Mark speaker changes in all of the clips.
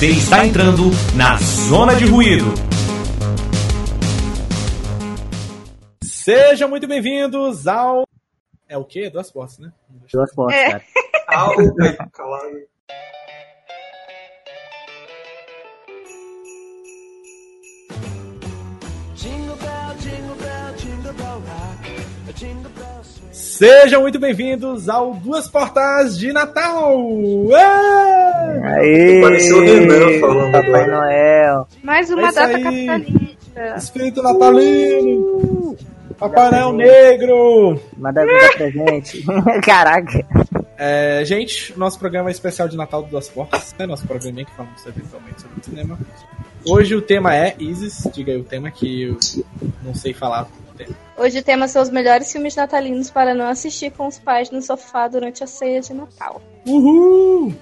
Speaker 1: Você está entrando na Zona de Ruído.
Speaker 2: Sejam muito bem-vindos ao. É o quê? Duas portas, né?
Speaker 3: Duas portas,
Speaker 4: É.
Speaker 3: cara.
Speaker 5: Ai,
Speaker 2: Sejam muito bem-vindos ao Duas Portas de Natal!
Speaker 3: Aê!
Speaker 5: Pareceu o Renan falando
Speaker 3: Papai
Speaker 5: agora.
Speaker 3: Noel.
Speaker 4: Mais
Speaker 2: É
Speaker 4: uma
Speaker 2: isso
Speaker 4: data
Speaker 2: aí.
Speaker 4: capitalista.
Speaker 2: Espírito natalino! Papai Noel Negro!
Speaker 3: Manda vida pra gente. Caraca.
Speaker 2: É, gente, nosso programa é especial de Natal do Duas Portas, né? Nosso programinha que falamos eventualmente sobre cinema. Hoje o tema é Isis, diga aí o tema que eu não sei falar o tema.
Speaker 4: Hoje o tema são os melhores filmes natalinos para não assistir com os pais no sofá durante a ceia de Natal.
Speaker 2: Uhul!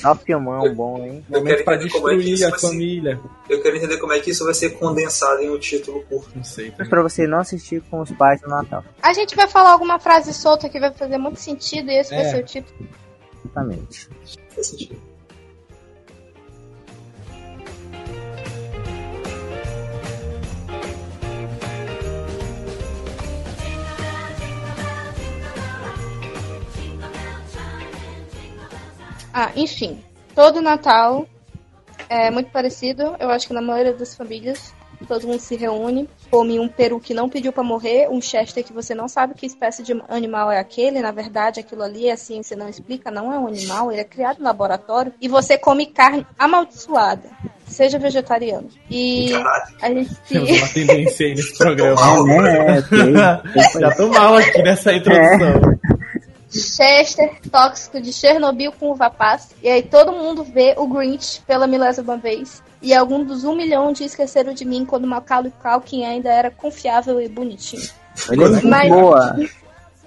Speaker 3: Só filmão bom, hein?
Speaker 5: Eu
Speaker 2: Momento
Speaker 5: quero
Speaker 2: pra
Speaker 5: entender como é que
Speaker 2: destruir
Speaker 5: isso
Speaker 2: a
Speaker 5: vai ser.
Speaker 2: família.
Speaker 5: Eu quero entender como é que isso vai ser condensado em um título curto.
Speaker 2: Não sei.
Speaker 3: Mas pra você não assistir com os pais no Natal.
Speaker 4: A gente vai falar alguma frase solta que vai fazer muito sentido e esse vai
Speaker 2: É.
Speaker 4: ser o título.
Speaker 3: Exatamente.
Speaker 5: Faz sentido.
Speaker 4: Ah, enfim. Todo Natal é muito parecido. Eu acho que na maioria das famílias todo mundo se reúne, come um peru que não pediu pra morrer, um chester que você não sabe que espécie de animal é aquele, na verdade aquilo ali a ciência não explica, não é um animal, ele é criado no laboratório, e você come carne amaldiçoada. Seja vegetariano. E
Speaker 5: Caralho.
Speaker 4: a gente
Speaker 2: Temos uma tendência aí nesse programa.
Speaker 5: Mal,
Speaker 3: É, ok.
Speaker 2: Já tô mal aqui nessa introdução.
Speaker 4: Chester tóxico de Chernobyl com uva passa. E aí todo mundo vê o Grinch pela milésima vez. E algum dos um milhão de esqueceram de mim quando Macaulay Culkin ainda era confiável e bonitinho.
Speaker 3: Ele é
Speaker 4: Mas-
Speaker 3: boa.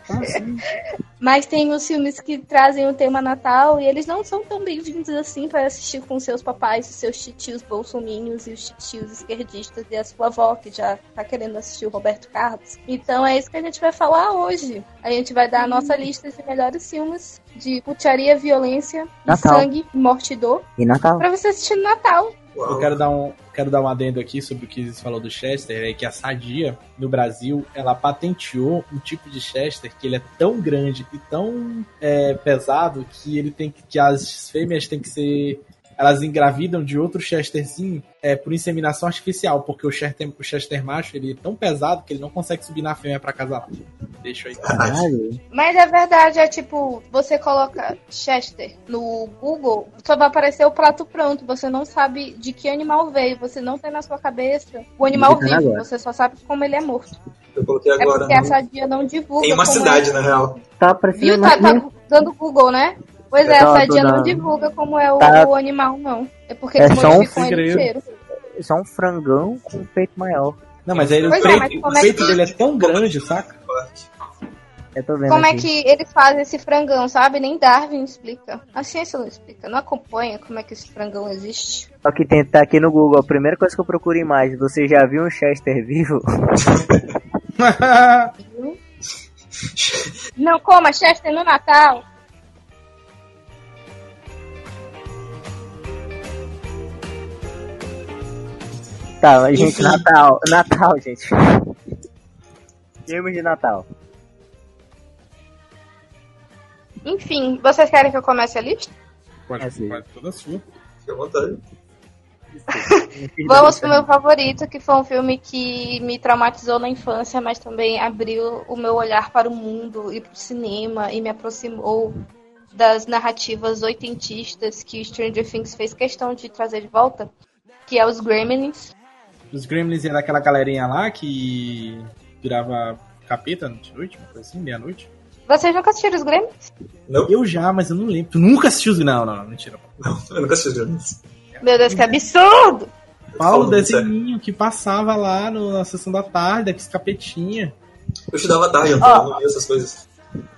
Speaker 4: Mas tem os filmes que trazem o tema Natal e eles não são tão bem-vindos assim para assistir com seus papais, os seus titios bolsominions e os titios esquerdistas e a sua avó que já tá querendo assistir o Roberto Carlos. Então é isso que a gente vai falar hoje. A gente vai dar a nossa lista de melhores filmes de putaria, violência,
Speaker 3: Natal.
Speaker 4: sangue, morte e dor
Speaker 3: E Natal?
Speaker 4: pra você assistir no Natal.
Speaker 5: Uau.
Speaker 2: Eu quero dar um, quero dar um adendo aqui sobre o que Isis falou do Chester, é que a Sadia, no Brasil, ela patenteou um tipo de Chester que ele é tão grande e tão é, pesado que ele tem que, que as fêmeas têm que ser elas engravidam de outro Chesterzinho é, por inseminação artificial, porque o Chester, o Chester macho ele é tão pesado que ele não consegue subir na fêmea pra casar. Deixa aí.
Speaker 3: Caralho.
Speaker 4: Mas a verdade é tipo, você coloca Chester no Google, só vai aparecer o prato pronto. Você não sabe de que animal veio, você não tem na sua cabeça o animal vivo,
Speaker 3: agora.
Speaker 4: você só sabe como ele é morto.
Speaker 5: Eu coloquei
Speaker 4: É
Speaker 5: agora.
Speaker 4: porque a
Speaker 5: no-
Speaker 4: Sadia não divulga.
Speaker 5: Em uma cidade,
Speaker 4: é.
Speaker 5: na real.
Speaker 3: Tá parecendo
Speaker 4: Viu? Tá, tá dando Google, né? Pois é,
Speaker 3: Tá,
Speaker 4: a Sadia
Speaker 3: dona-
Speaker 4: não divulga como é o,
Speaker 3: Tá.
Speaker 4: o animal, não. É porque
Speaker 3: É
Speaker 4: eles
Speaker 3: só um
Speaker 4: ele inteiro.
Speaker 3: só um frangão com um peito maior.
Speaker 2: Não, mas aí o
Speaker 4: Pois é,
Speaker 2: peito,
Speaker 4: mas como
Speaker 2: o
Speaker 4: é
Speaker 2: peito
Speaker 4: que-
Speaker 2: dele é tão grande, saca?
Speaker 3: Eu tô vendo
Speaker 4: Como é
Speaker 3: aqui.
Speaker 4: que eles fazem esse frangão, sabe? Nem Darwin explica. A ciência não explica, não acompanha como é que esse frangão existe.
Speaker 3: Só que tem tá aqui no Google. A primeira coisa que eu procuro imagem. Você já viu um Chester vivo?
Speaker 4: Não coma Chester no Natal.
Speaker 3: Tá, mas, gente,
Speaker 5: Enfim.
Speaker 3: Natal. Natal, gente. Filme de Natal.
Speaker 4: Enfim, vocês querem que eu comece a lista?
Speaker 2: Pode,
Speaker 3: É, sim.
Speaker 2: pode toda sua.
Speaker 5: Fique à vontade.
Speaker 4: Vamos pro meu favorito, que foi um filme que me traumatizou na infância, mas também abriu o meu olhar para o mundo e para o cinema e me aproximou das narrativas oitentistas que Stranger Things fez questão de trazer de volta, que é os Gremlins.
Speaker 2: Os Gremlins era aquela galerinha lá que virava capeta de noite, uma coisa assim, meia-noite.
Speaker 4: Vocês nunca assistiram os Gremlins?
Speaker 5: Não,
Speaker 2: Eu já, mas eu não lembro. Tu nunca assistiu os Não, não, não, mentira.
Speaker 5: não, eu nunca assisti isso.
Speaker 4: Meu Deus, que absurdo!
Speaker 2: Paulo, desenhinho que passava lá no- na sessão da tarde, daqueles capetinha.
Speaker 5: Eu estudava tarde, eu
Speaker 4: Ó.
Speaker 5: não via essas coisas.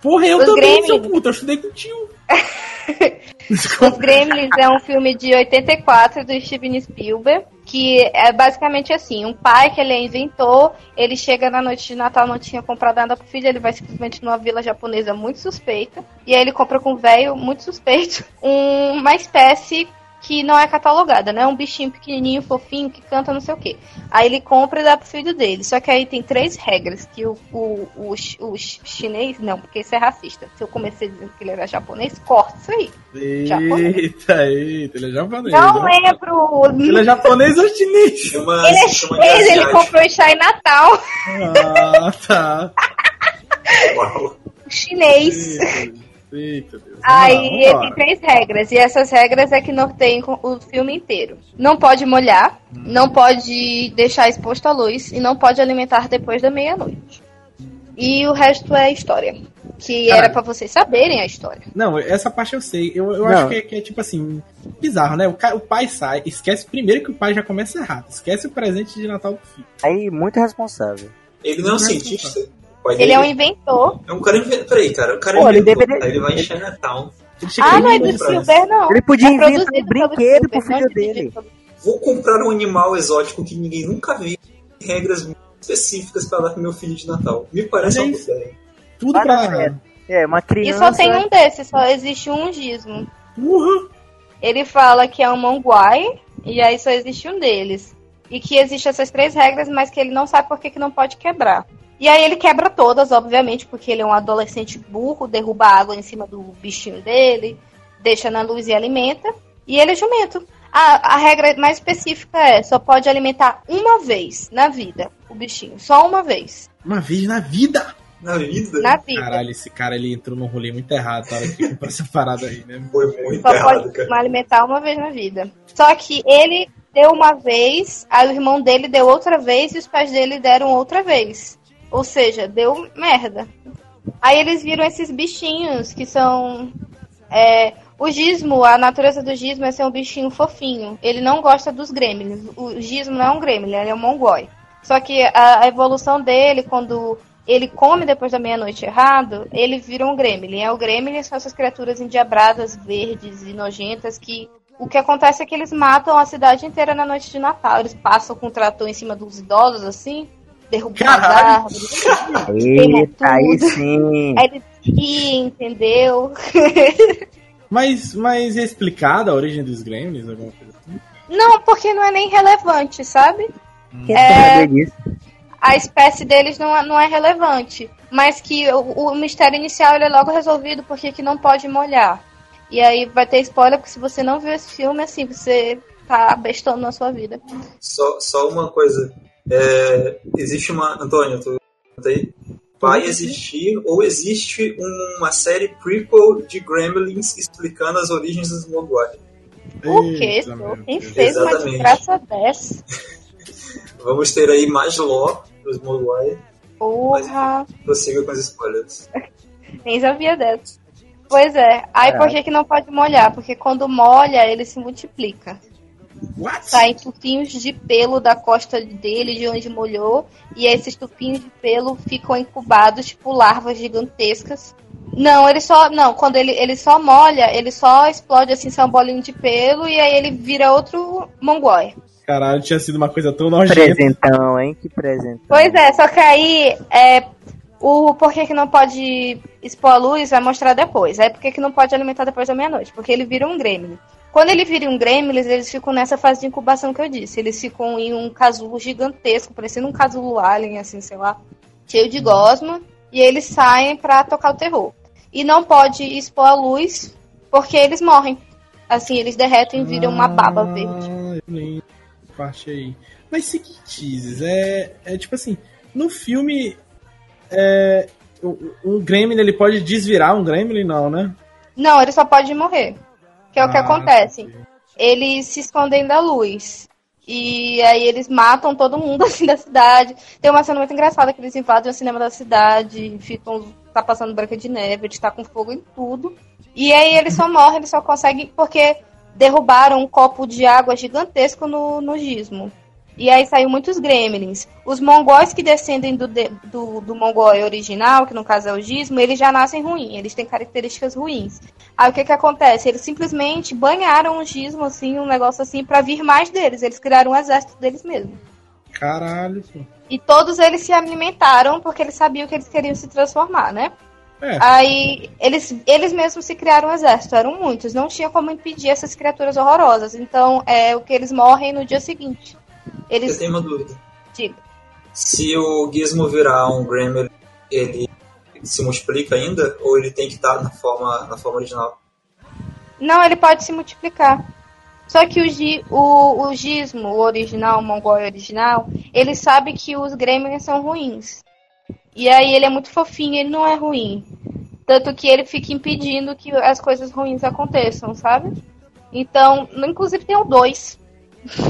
Speaker 2: Porra, eu
Speaker 4: Os
Speaker 2: também,
Speaker 4: Gremlins.
Speaker 2: seu puto, eu estudei com o tio.
Speaker 4: Os Gremlins é um filme de 84 do Steven Spielberg, que é basicamente assim, um pai que ele é inventor, ele chega na noite de Natal, não tinha comprado nada pro filho, ele vai simplesmente numa vila japonesa muito suspeita, e aí ele compra com um velho muito suspeito um- uma espécie que não é catalogada, né? Um bichinho pequenininho, fofinho, que canta não sei o quê. Aí ele compra e dá pro filho dele. Só que aí tem três regras que o, o, o, o chinês, não, porque isso é racista. Se eu comecei dizendo que ele era japonês, corta isso aí.
Speaker 2: Eita, eita, ele é japonês.
Speaker 4: Não
Speaker 2: né?
Speaker 4: lembro.
Speaker 2: Ele é japonês ou chinês?
Speaker 5: Chama,
Speaker 4: Ele é chinês, ele comprou chá em Natal.
Speaker 2: Ah, tá.
Speaker 5: Uau.
Speaker 4: Chinês.
Speaker 2: Eita, Deus.
Speaker 4: Aí
Speaker 2: vamos
Speaker 4: tem três regras, e essas regras é que norteiam o filme inteiro. Não pode molhar, não pode deixar exposto à luz e não pode alimentar depois da meia-noite. E o resto é história. Que
Speaker 2: Caralho.
Speaker 4: era pra vocês saberem a história.
Speaker 2: Não, essa parte eu sei. Eu, eu
Speaker 3: Não.
Speaker 2: acho que é, que é, tipo assim, bizarro, né? O, o pai sai, esquece primeiro que o pai já começa errado. Esquece o presente de Natal do filho.
Speaker 3: Aí, muito responsável.
Speaker 5: Ele não é um
Speaker 2: Não é
Speaker 5: cientista.
Speaker 4: Ele
Speaker 5: dele
Speaker 4: é um inventor.
Speaker 5: é um cara inventor. Peraí, cara. O cara
Speaker 3: Pô, ele
Speaker 5: inventou.
Speaker 3: deveria-
Speaker 5: Aí ele vai em Chinatown.
Speaker 2: Ele
Speaker 4: Ah, não é
Speaker 2: e
Speaker 4: do Silver, não.
Speaker 3: Ele podia
Speaker 4: É
Speaker 3: inventar um brinquedo pro
Speaker 4: não
Speaker 3: filho dele.
Speaker 5: Vou comprar um animal exótico que ninguém nunca viu. Regras muito específicas pra dar pro meu filho de Natal. Me parece uma ideia.
Speaker 2: Tudo
Speaker 3: dar
Speaker 2: pra.
Speaker 3: certo. É, uma
Speaker 4: E
Speaker 3: criança.
Speaker 4: só tem um desses, só existe um gizmo.
Speaker 2: Porra!
Speaker 4: Ele fala que é um Monguai, e aí só existe um deles. E que existe essas três regras, mas que ele não sabe por que, que não pode quebrar. E aí ele quebra todas, obviamente, porque ele é um adolescente burro, derruba água em cima do bichinho dele, deixa na luz e alimenta. E ele é jumento. A, a regra mais específica é, só pode alimentar uma vez na vida o bichinho. Só uma vez.
Speaker 2: Uma vez na vida!
Speaker 5: Na vida,
Speaker 4: Na vida.
Speaker 2: Caralho, esse cara ele entrou num rolê muito errado na hora que comprou essa parada aí, né?
Speaker 5: foi muito
Speaker 4: Só
Speaker 5: errado,
Speaker 4: pode
Speaker 5: cara.
Speaker 4: alimentar uma vez na vida. Só que ele deu uma vez, aí o irmão dele deu outra vez e os pais dele deram outra vez. Ou seja, deu merda. Aí eles viram esses bichinhos que são. é, o gizmo, a natureza do gizmo é ser um bichinho fofinho. Ele não gosta dos gremlins. O gizmo não é um gremlin, ele é um mongói. Só que a, a evolução dele, quando ele come depois da meia-noite errado, ele vira um gremlin. É o gremlin são essas criaturas endiabradas, verdes e nojentas que o que acontece é que eles matam a cidade inteira na noite de Natal. Eles passam com o trator em cima dos idosos assim, derrubam as
Speaker 2: Caralho!
Speaker 4: árvores.
Speaker 3: Eita, aí sim.
Speaker 4: Aí riem, entendeu?
Speaker 2: Mas, mas é explicada a origem dos Gremlins? Alguma coisa assim?
Speaker 4: Não, porque não é nem relevante, sabe?
Speaker 3: Quem
Speaker 4: É.
Speaker 3: disso?
Speaker 4: A espécie deles não, é- não é relevante. Mas que o, o mistério inicial ele é logo resolvido porque que não pode molhar. E aí vai ter spoiler, porque se você não viu esse filme, assim, você tá bestando na sua vida.
Speaker 5: Só, só uma coisa. É, existe uma. Antônio, tu tá aí? Vai existir ou existe uma série prequel de Gremlins explicando as origens dos Mogwai.
Speaker 4: O quê? Quem fez uma
Speaker 5: Exatamente.
Speaker 4: desgraça dessa?
Speaker 5: Vamos ter aí mais lore dos Mogwai.
Speaker 4: Porra,
Speaker 5: Prossiga com os spoilers.
Speaker 4: nem sabia dessa. Pois é. Aí por que, que não pode molhar? Porque quando molha, ele se multiplica.
Speaker 2: What?
Speaker 4: Saem tupinhos de pelo da costa dele, de onde molhou, e esses tupinhos de pelo ficam incubados, tipo larvas gigantescas. Não, ele só. Não, quando ele, ele só molha, ele só explode assim, são bolinho de pelo, e aí ele vira outro mongói.
Speaker 2: Caralho, tinha sido uma coisa tão nojenta.
Speaker 3: Presentão, hein? Que presentão.
Speaker 4: Pois é, só que aí é, o porquê que não pode expor a luz vai mostrar depois. Aí porquê que não pode alimentar depois da meia-noite? Porque ele vira um gremlin. Quando ele vira um gremlin, eles ficam nessa fase de incubação que eu disse. Eles ficam em um casulo gigantesco, parecendo um casulo alien, assim, sei lá, cheio de gosma. E eles saem pra tocar o terror. E não pode expor a luz, porque eles morrem. Assim, eles derretem e viram uma baba verde.
Speaker 2: Ah, eu lembro parte aí. Mas seguinte, é, é tipo assim, no filme, é, o, o Gremlin, ele pode desvirar um Gremlin, não, né?
Speaker 4: Não, ele só pode morrer. Que é o que
Speaker 2: Ah,
Speaker 4: acontece.
Speaker 2: sim.
Speaker 4: eles se escondem da luz. E aí eles matam todo mundo assim da cidade. Tem uma cena muito engraçada que eles invadem o cinema da cidade, ficam tá passando branca de neve, eles tá com fogo em tudo. E aí eles só morrem, eles só conseguem porque derrubaram um copo de água gigantesco no, no gizmo. E aí saiu muitos gremlins. Os mongóis que descendem do, de- do, do mongói original, que no caso é o gizmo, eles já nascem ruins, eles têm características ruins. Aí o que que acontece? Eles simplesmente banharam o gizmo, assim, um negócio assim, pra vir mais deles. Eles criaram um exército deles mesmos.
Speaker 2: Caralho.
Speaker 4: E todos eles se alimentaram porque eles sabiam que eles queriam se transformar, né?
Speaker 2: É.
Speaker 4: Aí eles, eles mesmos se criaram um exército, eram muitos, não tinha como impedir essas criaturas horrorosas. Então é o que eles morrem no dia seguinte.
Speaker 5: Eu
Speaker 4: Eles.
Speaker 5: tenho uma dúvida.
Speaker 4: Diga.
Speaker 5: Se o Gizmo virar um Gremlin, ele se multiplica ainda? Ou ele tem que estar na forma, na forma original?
Speaker 4: Não, ele pode se multiplicar. Só que o, gi- o, o gizmo, o original, o mongol original, ele sabe que os gremlins são ruins. E aí ele é muito fofinho, ele não é ruim. Tanto que ele fica impedindo que as coisas ruins aconteçam, sabe? Então, inclusive tem o 2.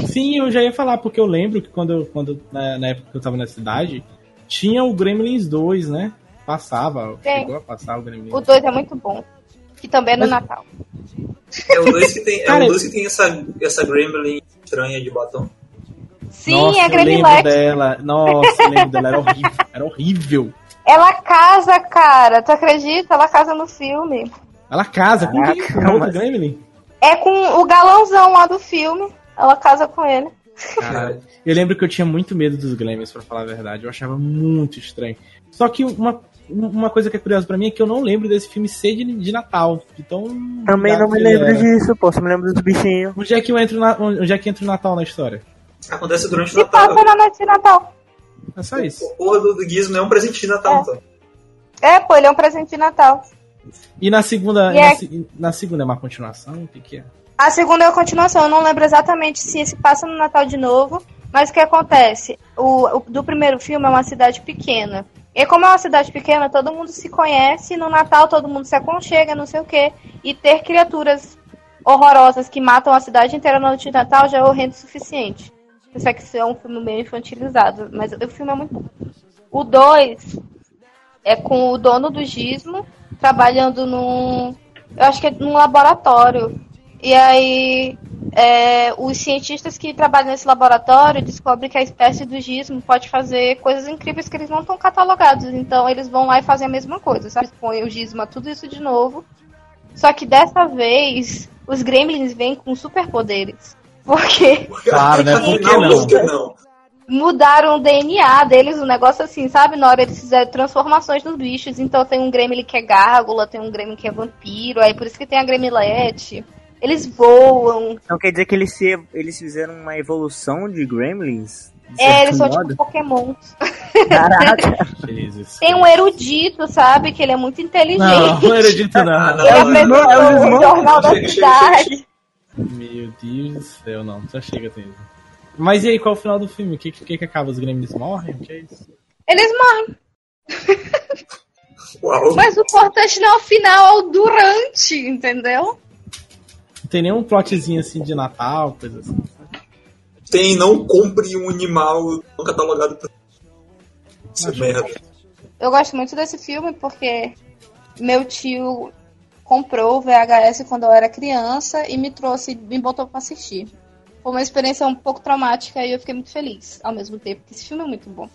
Speaker 2: Sim, eu já ia falar, porque eu lembro que quando, quando na, na época que eu tava na cidade, tinha o Gremlins 2, né? Passava,
Speaker 4: Tem.
Speaker 2: chegou a passar o Gremlins.
Speaker 4: O 2 é muito bom. Que também é no
Speaker 2: Mas-
Speaker 4: Natal.
Speaker 5: É o 2 que tem, é
Speaker 2: Cara,
Speaker 5: o dois que tem essa, essa Gremlin estranha de batom.
Speaker 4: Sim,
Speaker 2: Nossa,
Speaker 4: é a
Speaker 2: eu lembro
Speaker 4: Gremlin
Speaker 2: dela. Nossa, eu lembro dela, era horrível. Era horrível.
Speaker 4: Ela casa, cara. Tu acredita? Ela casa no filme.
Speaker 2: Ela casa com quem?
Speaker 3: Caraca,
Speaker 2: Com outro
Speaker 3: mas-
Speaker 2: Gremlin?
Speaker 4: É com o galãozão lá do filme. Ela casa com ele.
Speaker 2: Caralho. Eu lembro que eu tinha muito medo dos Gremlins, pra falar a verdade. Eu achava muito estranho. Só que uma, uma coisa que é curiosa pra mim é que eu não lembro desse filme ser de, de Natal. Então.
Speaker 3: Também não me lembro disso, pô. Só me lembro dos bichinhos.
Speaker 2: Onde é que eu entro na, onde é que entra o Natal na história?
Speaker 5: Acontece durante o
Speaker 4: Se passa
Speaker 5: Natal.
Speaker 4: na noite de Natal.
Speaker 2: É só isso.
Speaker 5: O porra do, do Gizmo é um presente de Natal,
Speaker 4: É.
Speaker 5: então.
Speaker 4: É, pô, ele é um presente de Natal.
Speaker 2: E na segunda.
Speaker 4: E
Speaker 2: na,
Speaker 4: é-
Speaker 2: na segunda é uma continuação? O que, que é?
Speaker 4: A segunda é a continuação. Eu não lembro exatamente se se passa no Natal de novo. Mas o que acontece? O, o- do primeiro filme é uma cidade pequena. E como é uma cidade pequena, todo mundo se conhece. No Natal todo mundo se aconchega, não sei o quê. E ter criaturas horrorosas que matam a cidade inteira na noite de Natal já é horrendo o suficiente. Só que isso é um filme meio infantilizado. Mas o filme é muito bom. O 2 é com o dono do gizmo trabalhando num. Eu acho que é num laboratório. E aí é, os cientistas que trabalham nesse laboratório descobrem que a espécie do gizmo pode fazer coisas incríveis que eles não estão catalogados. Então eles vão lá e fazem a mesma coisa, sabe? Põem o gizmo a tudo isso de novo. Só que dessa vez os gremlins vêm com superpoderes. Porque
Speaker 2: Claro, né? Por que não?
Speaker 5: não?
Speaker 4: mudaram o DNA deles, um negócio assim, sabe? Na hora eles fizeram transformações nos bichos. Então tem um gremlin que é gárgula, tem um gremlin que é vampiro, aí por isso que tem a gremilete. Eles voam.
Speaker 3: Então quer dizer que eles, se, eles fizeram uma evolução de Gremlins? De
Speaker 4: É, eles são
Speaker 3: modo?
Speaker 4: tipo Pokémon.
Speaker 3: Caraca.
Speaker 2: Jesus.
Speaker 4: Tem um erudito, sabe? Que ele é muito inteligente.
Speaker 2: Não, não era dito
Speaker 5: Ah,
Speaker 2: não.
Speaker 5: não.
Speaker 4: Ele
Speaker 3: É o é o
Speaker 4: jornal da cidade.
Speaker 2: Meu Deus do céu, não. Já chega, tem. Mas e aí, qual é o final do filme? O que, que, que acaba? Os Gremlins morrem? O que é isso?
Speaker 4: Eles morrem.
Speaker 5: Uau.
Speaker 4: Mas o importante não é o final, é o durante, entendeu?
Speaker 2: Não tem nenhum plotzinho assim de Natal, coisa assim.
Speaker 5: Tem, não compre um animal não catalogado pra. Isso é merda.
Speaker 4: Eu gosto muito desse filme porque meu tio comprou o VHS quando eu era criança e me trouxe, me botou pra assistir. Foi uma experiência um pouco traumática e eu fiquei muito feliz ao mesmo tempo, porque esse filme é muito bom.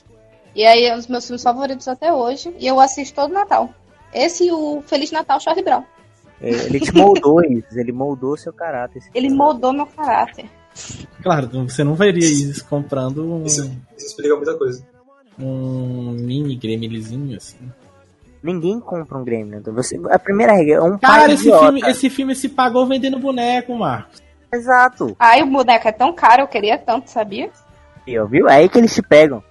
Speaker 4: E aí é um dos meus filmes favoritos até hoje e eu assisto todo Natal. Esse e o Feliz Natal Charlie Brown.
Speaker 3: É, Ele te moldou isso, ele moldou seu caráter.
Speaker 4: Ele
Speaker 3: cara.
Speaker 4: moldou meu caráter.
Speaker 2: Claro, você não veria isso comprando um,
Speaker 5: Isso, isso explica muita coisa.
Speaker 2: um mini Gremlinzinho assim.
Speaker 3: Ninguém compra um Gremlin. então Você, a primeira regra é um
Speaker 2: Cara,
Speaker 3: pai
Speaker 2: esse filme, esse filme se pagou vendendo boneco, Marcos.
Speaker 3: Exato.
Speaker 4: Ai, o boneco é tão caro, eu queria tanto, sabia?
Speaker 3: E, ó, viu? É aí que eles te pegam.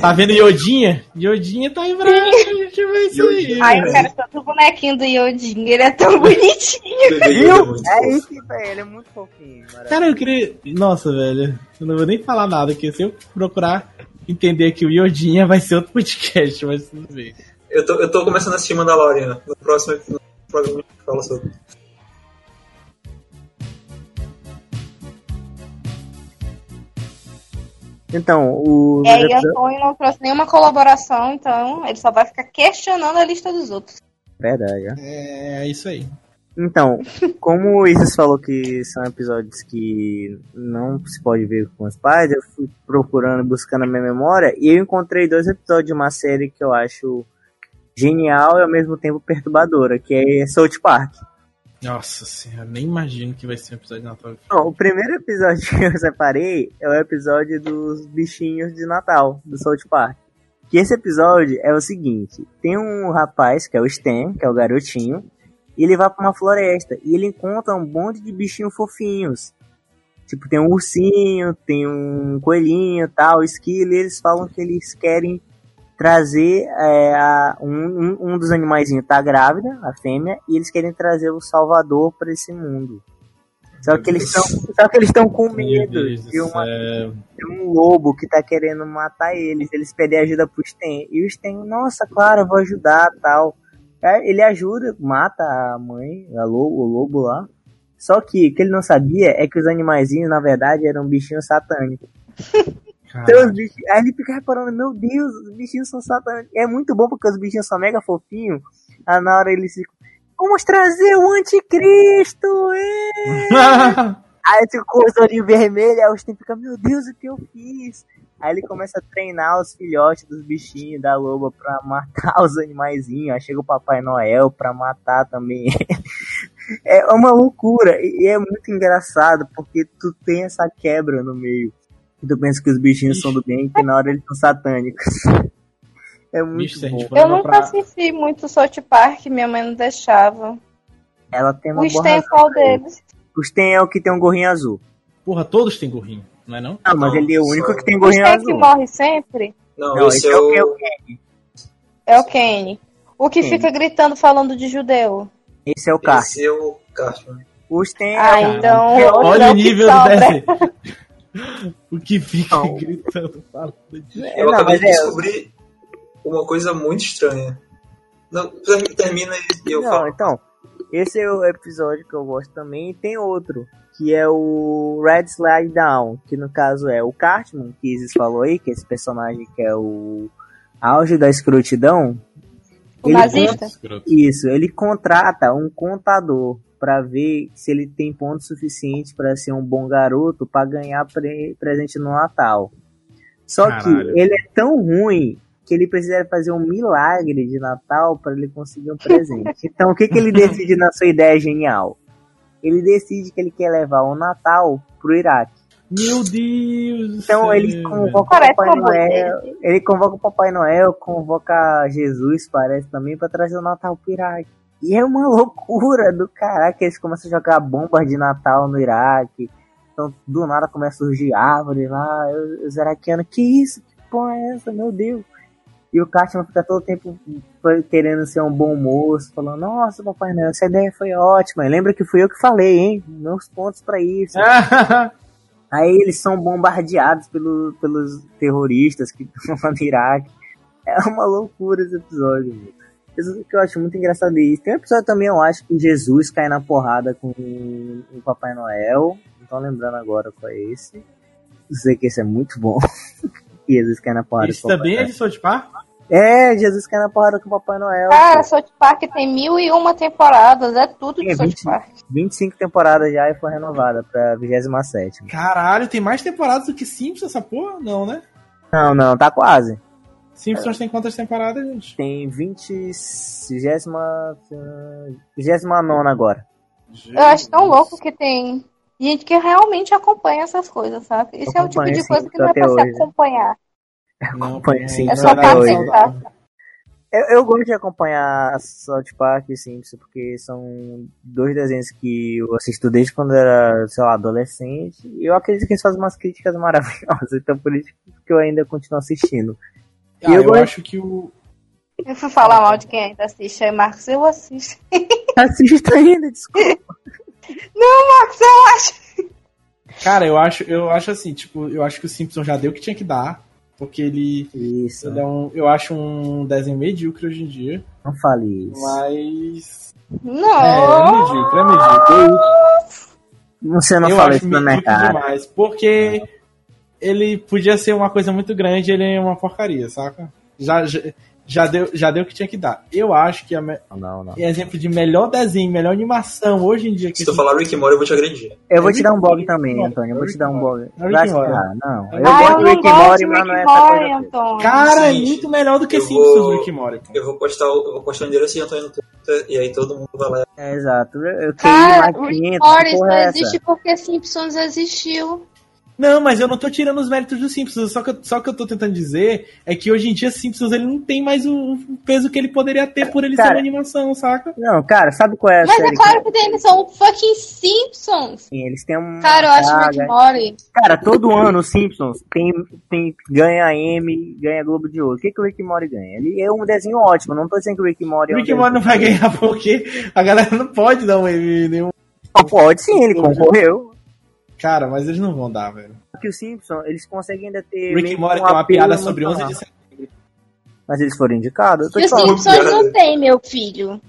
Speaker 2: Tá vendo Iodinha? Iodinha tá em breve, a gente vai isso aí.
Speaker 4: Ai, eu quero tanto o bonequinho do Yodin, ele é tão bonitinho.
Speaker 5: É
Speaker 3: Viu? É isso, velho. Ele é muito fofinho.
Speaker 2: Cara, eu queria. Nossa, velho. Eu não vou nem falar nada, porque se eu procurar entender que o Iodinha vai ser outro podcast, mas tudo bem.
Speaker 5: Eu tô, eu tô começando a assistir Mandalorian. No próximo no programa a gente fala sobre.
Speaker 3: Então, o.
Speaker 4: É, e Antônio não trouxe nenhuma colaboração, então ele só vai ficar questionando a lista dos outros.
Speaker 3: Verdade, ó.
Speaker 2: É isso aí.
Speaker 3: Então, como o Isis falou que são episódios que não se pode ver com os pais, eu fui procurando, buscando a minha memória, e eu encontrei dois episódios de uma série que eu acho genial e ao mesmo tempo perturbadora, que é South Park.
Speaker 2: Nossa senhora, nem imagino que vai ser um episódio de Natal.
Speaker 3: Não, o primeiro episódio que eu separei é o episódio dos bichinhos de Natal, do South Park. Que esse episódio é o seguinte: tem um rapaz, que é o Stan, que é o garotinho, e ele vai pra uma floresta e ele encontra um monte de bichinhos fofinhos. Tipo, tem um ursinho, tem um coelhinho tal, esquilo, e eles falam que eles querem trazer é, a, um, um, dos animaizinhos tá grávida, a fêmea, e eles querem trazer o Salvador para esse mundo. Só que eles estão, só que eles estão com medo de, uma, de, um lobo que tá querendo matar eles. Eles pedem ajuda pro Sten. E o Sten, nossa, claro, eu vou ajudar, tal. É, ele ajuda, mata a mãe, a lobo, o lobo lá. Só que o que ele não sabia é que os animaizinhos, na verdade, eram bichinhos satânicos. Então, os bichinhos, aí ele fica reparando, meu Deus, os bichinhos são satânicos. É muito bom porque os bichinhos são mega fofinhos. Aí na hora eles ficam, vamos trazer o anticristo! aí fica com os olhinhos vermelhos, aí o Stem fica, meu Deus, o que eu fiz? Aí ele começa a treinar os filhotes dos bichinhos da loba pra matar os animaizinhos. Aí chega o Papai Noel pra matar também. é uma loucura. E é muito engraçado porque tu tem essa quebra no meio. E tu pensa que os bichinhos Ixi. são do bem, que na hora eles são satânicos. é muito Ixi, bom.
Speaker 4: Eu nunca pra... assisti muito South Park, minha mãe não deixava.
Speaker 3: Ela tem uma
Speaker 4: O Sten qual deles?
Speaker 3: O Sten é o que tem um gorrinho azul.
Speaker 2: Porra, todos têm gorrinho, não é não?
Speaker 3: Não, mas ele é o único que tem gorrinho
Speaker 4: o
Speaker 3: azul.
Speaker 4: que morre sempre?
Speaker 5: Não, não esse, esse é, o... é o Kenny.
Speaker 4: É o Kenny. O que Kenny. fica gritando falando de judeu.
Speaker 3: Esse é o Cartman.
Speaker 5: Esse é o Cartman.
Speaker 3: O Sten
Speaker 4: Ah, então...
Speaker 2: Olha o nível do o que fica não. gritando, falando de...
Speaker 5: Eu não, acabei de é... descobrir uma coisa muito estranha. Não, termina e eu
Speaker 3: não,
Speaker 5: falo.
Speaker 3: Então, esse é o episódio que eu gosto também. E tem outro, que é o Red Slide Down, que no caso é o Cartman, que Isis falou aí, que é esse personagem que é o auge da escrotidão.
Speaker 4: O nazista?
Speaker 3: Isso, ele contrata um contador para ver se ele tem pontos suficientes para ser um bom garoto para ganhar pre presente no Natal. Só Caralho. que ele é tão ruim que ele precisa fazer um milagre de Natal para ele conseguir um presente. Então, o que, que ele decide na sua ideia genial? Ele decide que ele quer levar o Natal pro Iraque.
Speaker 2: Meu Deus!
Speaker 3: Então ele convoca parece o Papai Noel. Ele convoca o Papai Noel, convoca Jesus, parece também, para trazer o Natal pro Iraque. E é uma loucura do caraca, eles começam a jogar bombas de Natal no Iraque. Então, do nada começa a surgir árvores lá, os iraquianos, que isso? Que porra é essa? Meu Deus! E o Cartman fica todo o tempo querendo ser um bom moço, falando, nossa, Papai Noel, essa ideia foi ótima. Lembra que fui eu que falei, hein? Meus pontos para isso. Aí eles são bombardeados pelo, pelos terroristas que estão no Iraque. É uma loucura esse episódio que eu acho muito engraçado isso. Tem um episódio também, eu acho, que Jesus cai na porrada com o Papai Noel. Não tô lembrando agora qual é esse. Sei que esse é muito bom. Jesus cai na porrada
Speaker 2: Esse com o Papai também é de South Park?
Speaker 3: É, Jesus cai na porrada com o Papai Noel.
Speaker 4: Ah, South Park tem mil e uma temporadas, é tudo de South Park.
Speaker 3: 25 temporadas já e foi renovada pra 27.
Speaker 2: Caralho, tem mais temporadas do que Simpsons essa porra? Não, né?
Speaker 3: Não, não, tá quase.
Speaker 2: Simpsons tem quantas temporadas, gente?
Speaker 3: Tem 20. 29 agora.
Speaker 4: Eu acho tão louco que tem gente que realmente acompanha essas coisas, sabe? Isso é o tipo de sim, coisa que não é pra se acompanhar.
Speaker 3: Não, acompanha sim.
Speaker 4: É só pra aceitar.
Speaker 3: Eu, eu, gosto de acompanhar South Park e Simpsons, porque são dois desenhos que eu assisto desde quando era, sei lá, adolescente. E eu acredito que eles fazem umas críticas maravilhosas, então por isso que eu ainda continuo assistindo.
Speaker 2: Ah, eu, eu acho que o.
Speaker 4: Eu fui falar mal de quem ainda assiste. Aí, Marcos, eu assisto.
Speaker 3: Assisto ainda, desculpa.
Speaker 4: Não, Marcos, eu acho.
Speaker 2: Cara, eu acho, eu acho assim, tipo, eu acho que o Simpson já deu o que tinha que dar. Porque ele.
Speaker 3: Isso.
Speaker 2: Ele é um, eu acho um desenho medíocre hoje em dia.
Speaker 3: Não fale isso.
Speaker 2: Mas.
Speaker 4: Não!
Speaker 2: É, é medíocre, é medíocre.
Speaker 3: Você não
Speaker 2: eu
Speaker 3: fala
Speaker 2: acho
Speaker 3: isso na minha cara.
Speaker 2: demais. Porque ele podia ser uma coisa muito grande ele é uma porcaria, saca? Já, já, já deu já deu o que tinha que dar. Eu acho que a me...
Speaker 3: não, não.
Speaker 2: exemplo de melhor desenho, melhor animação hoje em dia.
Speaker 5: Se tu falar Rick and Morty, eu vou te agredir.
Speaker 3: Eu vou te dar um bog também, Antônio. Eu vou te dar um bog.
Speaker 2: Não,
Speaker 3: não.
Speaker 4: Eu ah, gosto
Speaker 3: de Rick and Morty, mas não é essa coisa.
Speaker 4: Antônio.
Speaker 2: Cara, é muito melhor do que Simpsons Rick and Morty.
Speaker 5: Eu vou postar, eu vou postar o endereço de Antônio no Twitter e aí todo mundo vai lá.
Speaker 3: É, exato. Eu
Speaker 4: Cara, Rick and Morty só existe porque Simpsons existiu.
Speaker 2: Não, mas eu não tô tirando os méritos dos Simpsons. Só que, eu- só que eu tô tentando dizer é que hoje em dia Simpsons ele não tem mais o, o peso que ele poderia ter por ele ser
Speaker 3: Cara,
Speaker 2: uma animação, saca?
Speaker 3: Não, cara, sabe qual é a
Speaker 4: Mas
Speaker 3: série
Speaker 4: é claro que tem, eles são fucking Simpsons.
Speaker 3: que eles têm um.
Speaker 4: Cara, eu acho Rick and Morty.
Speaker 3: Cara, todo ano os Simpsons tem, tem, ganha M, ganha Globo de Ouro. O que, que o Rick Morty ganha? Ele é um desenho ótimo, não tô dizendo que o Rick Morty é um
Speaker 2: Rick Morty não vai ganhar porque a galera não pode dar um M nenhum.
Speaker 3: Não, pode sim, ele concorreu.
Speaker 2: Cara, mas eles não vão dar, velho.
Speaker 3: Que o Simpsons, eles conseguem ainda ter.
Speaker 2: Rick Morty
Speaker 3: um
Speaker 2: tem uma piada sobre 11
Speaker 3: emocional.
Speaker 2: de setembro.
Speaker 3: Mas eles foram indicados? Eu
Speaker 4: E os. Simpsons não tem, meu filho.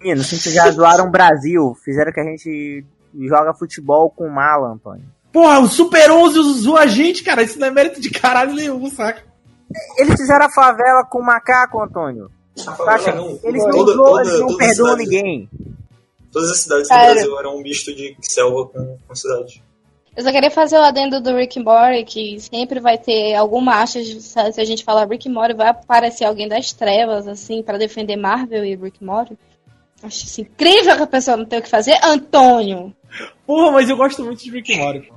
Speaker 3: Menino, os Simpsons já zoaram o Brasil. Fizeram que a gente joga futebol com mala, Antônio.
Speaker 2: Porra, o Super 11 usou a gente, cara. Isso não é mérito de caralho nenhum, saca?
Speaker 3: Eles fizeram a favela com macaco, Antônio.
Speaker 5: A
Speaker 3: Tu
Speaker 5: favela
Speaker 3: acha?
Speaker 5: não.
Speaker 3: Eles não,
Speaker 5: Toda-
Speaker 3: zoam,
Speaker 5: toda-
Speaker 3: eles não perdoam
Speaker 5: cidades-
Speaker 3: ninguém.
Speaker 5: Todas as cidades
Speaker 4: Cara.
Speaker 5: do Brasil eram um misto de selva com, com cidade.
Speaker 4: Eu só queria fazer o adendo do Rick Morty, que sempre vai ter alguma acha, se a gente falar Rick Morty, vai aparecer alguém das trevas, assim, pra defender Marvel e Rick Morty. Acho isso incrível que a pessoa não tem o que fazer. Antônio!
Speaker 2: Porra, mas eu gosto muito de Rick Morty, pô.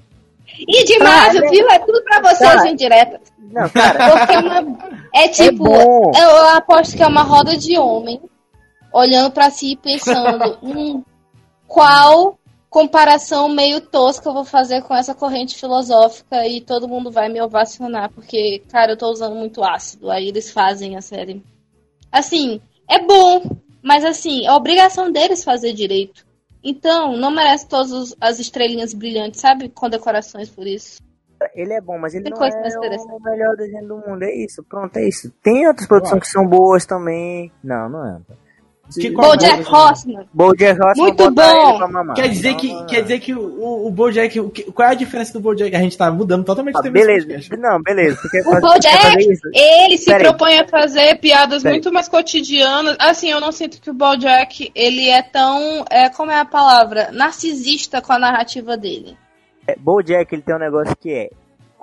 Speaker 4: E de Marvel, viu? É tudo pra vocês, em direta.
Speaker 3: Não, cara,
Speaker 4: Porque é, uma, é tipo,
Speaker 3: bom.
Speaker 4: eu aposto que é uma roda de homem olhando pra si e pensando, hum, qual comparação meio tosca eu vou fazer com essa corrente filosófica e todo mundo vai me ovacionar, porque, cara, eu tô usando muito ácido. Aí eles fazem a série. Assim, é bom, mas assim, é obrigação deles fazer direito. Então, não merece todas as estrelinhas brilhantes, sabe? Condecorações por isso.
Speaker 3: ele é bom, mas ele
Speaker 4: Tem
Speaker 3: não é o melhor desenho do mundo. É isso, pronto, é isso. Tem outras produções que são boas também. Não, não é.
Speaker 2: Que-
Speaker 4: Bojack Horseman.
Speaker 3: Bojack Horseman
Speaker 4: Muito bom.
Speaker 2: Quer dizer que, quer dizer que o, o Bojack. o qual é a diferença do Bojack? A gente tá mudando totalmente
Speaker 3: Ah,
Speaker 2: o tema desse
Speaker 3: beleza,
Speaker 2: podcast.
Speaker 3: não, beleza.
Speaker 4: O
Speaker 3: fazer-
Speaker 4: Bojack?
Speaker 6: Ele se
Speaker 3: Peraí.
Speaker 6: propõe a fazer piadas
Speaker 3: Peraí.
Speaker 6: muito mais cotidianas. Assim, eu não sinto que o BoJack ele é tão, é, como é a palavra, narcisista com a narrativa dele.
Speaker 3: É, Bojack, ele tem um negócio que é.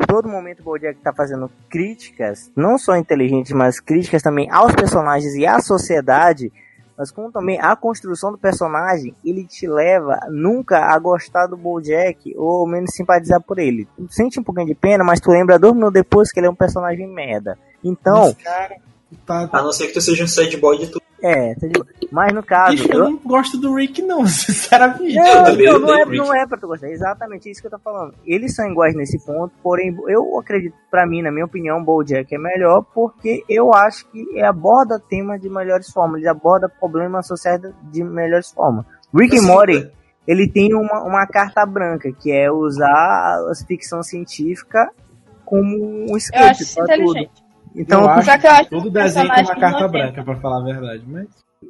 Speaker 3: Todo momento o Bojack tá fazendo críticas, não só inteligentes, mas críticas também aos personagens e à sociedade, mas como também a construção do personagem, ele te leva nunca a gostar do Bojack ou ao menos simpatizar por ele. Tu sente um pouquinho de pena, mas tu lembra dois minutos depois que ele é um personagem merda. Então,
Speaker 2: Mas, cara, tá.
Speaker 5: A não ser que tu seja um sad boy de tudo.
Speaker 3: É, tá de- mas no caso,
Speaker 2: Bicho, eu
Speaker 3: eu-
Speaker 2: não gosto do Rick, não, sinceramente.
Speaker 3: Não, então, não, é, não é pra tu gostar. Exatamente isso que eu tô falando. Eles são iguais nesse ponto, porém, eu acredito, pra mim, na minha opinião, BoJack é melhor porque eu acho que ele aborda tema de melhores formas, ele aborda problemas sociais de melhores formas. Rick
Speaker 5: Assim,
Speaker 3: Morty, ele tem uma, uma carta branca, que é usar a ficção científica como um script pra tudo. Então,
Speaker 2: eu acho
Speaker 4: eu acho
Speaker 2: todo desenho tem uma carta
Speaker 4: não tem.
Speaker 2: branca, pra falar a verdade. Mas.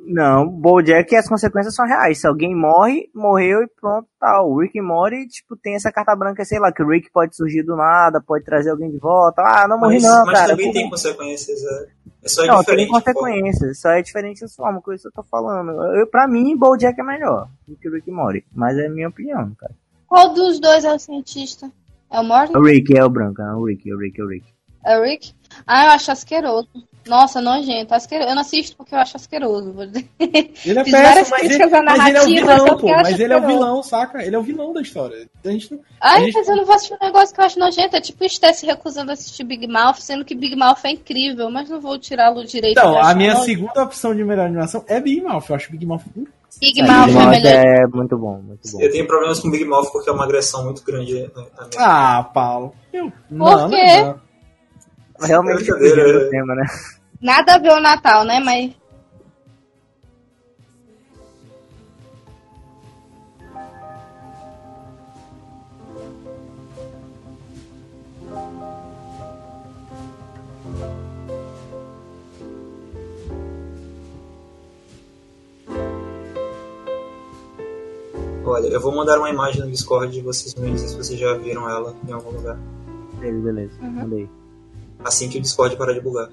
Speaker 3: Não, BoJack as consequências são reais. Se alguém morre, morreu e pronto, tal. O Rick e Morty, tipo, tem essa carta branca, sei lá, que o Rick pode surgir do nada, pode trazer alguém de volta. Ah, não morri
Speaker 5: Mas,
Speaker 3: não,
Speaker 5: mas
Speaker 3: cara.
Speaker 5: também
Speaker 3: Tudo-
Speaker 5: tem consequências. É, é só
Speaker 3: Não, tem
Speaker 5: diferente. pô.
Speaker 3: consequências, só é diferente a forma, com isso que eu tô falando. Eu, pra mim, BoJack é melhor do que o Rick e Morty, mas é a minha opinião, cara.
Speaker 4: Qual dos dois é o cientista? É o Morty?
Speaker 3: O Rick é o branco, é o Rick, é o Rick, é o Rick.
Speaker 4: É o Rick? Ah, eu acho asqueroso. Nossa, nojento. Asqueroso. Eu não assisto porque eu acho asqueroso.
Speaker 2: Ele é péssimo, mas ele, mas ele é o vilão, pô. Mas ele é o vilão, saca? Ele é o vilão da história. A gente não.
Speaker 4: Ai,
Speaker 2: gente-
Speaker 4: mas eu não vou assistir um negócio que eu acho nojento. É tipo estar se recusando a assistir Big Mouth, sendo que Big Mouth é incrível, mas não vou tirá-lo direito.
Speaker 2: Então, a minha
Speaker 4: nojento.
Speaker 2: segunda opção de melhor animação é Big Mouth. Eu acho Big Mouth.
Speaker 4: Big
Speaker 2: É,
Speaker 4: Mouth
Speaker 3: Big
Speaker 4: é
Speaker 3: Mouth
Speaker 4: melhor.
Speaker 3: é muito bom, muito bom.
Speaker 5: Eu tenho problemas com Big Mouth porque é uma agressão muito grande. né, na minha-
Speaker 2: Ah, Paulo. Eu... Não,
Speaker 4: quê?
Speaker 2: não, não.
Speaker 3: Realmente
Speaker 5: Brincadeira,
Speaker 3: fugindo
Speaker 5: é.
Speaker 3: do tema, né?
Speaker 4: Nada a ver o Natal, né? Mas.
Speaker 5: Olha, eu vou mandar uma imagem no Discord de vocês me dizem se vocês já viram ela em algum lugar.
Speaker 3: Beleza, beleza.
Speaker 4: Uhum.
Speaker 3: Mandei.
Speaker 5: Assim que o Discord parar de bugar.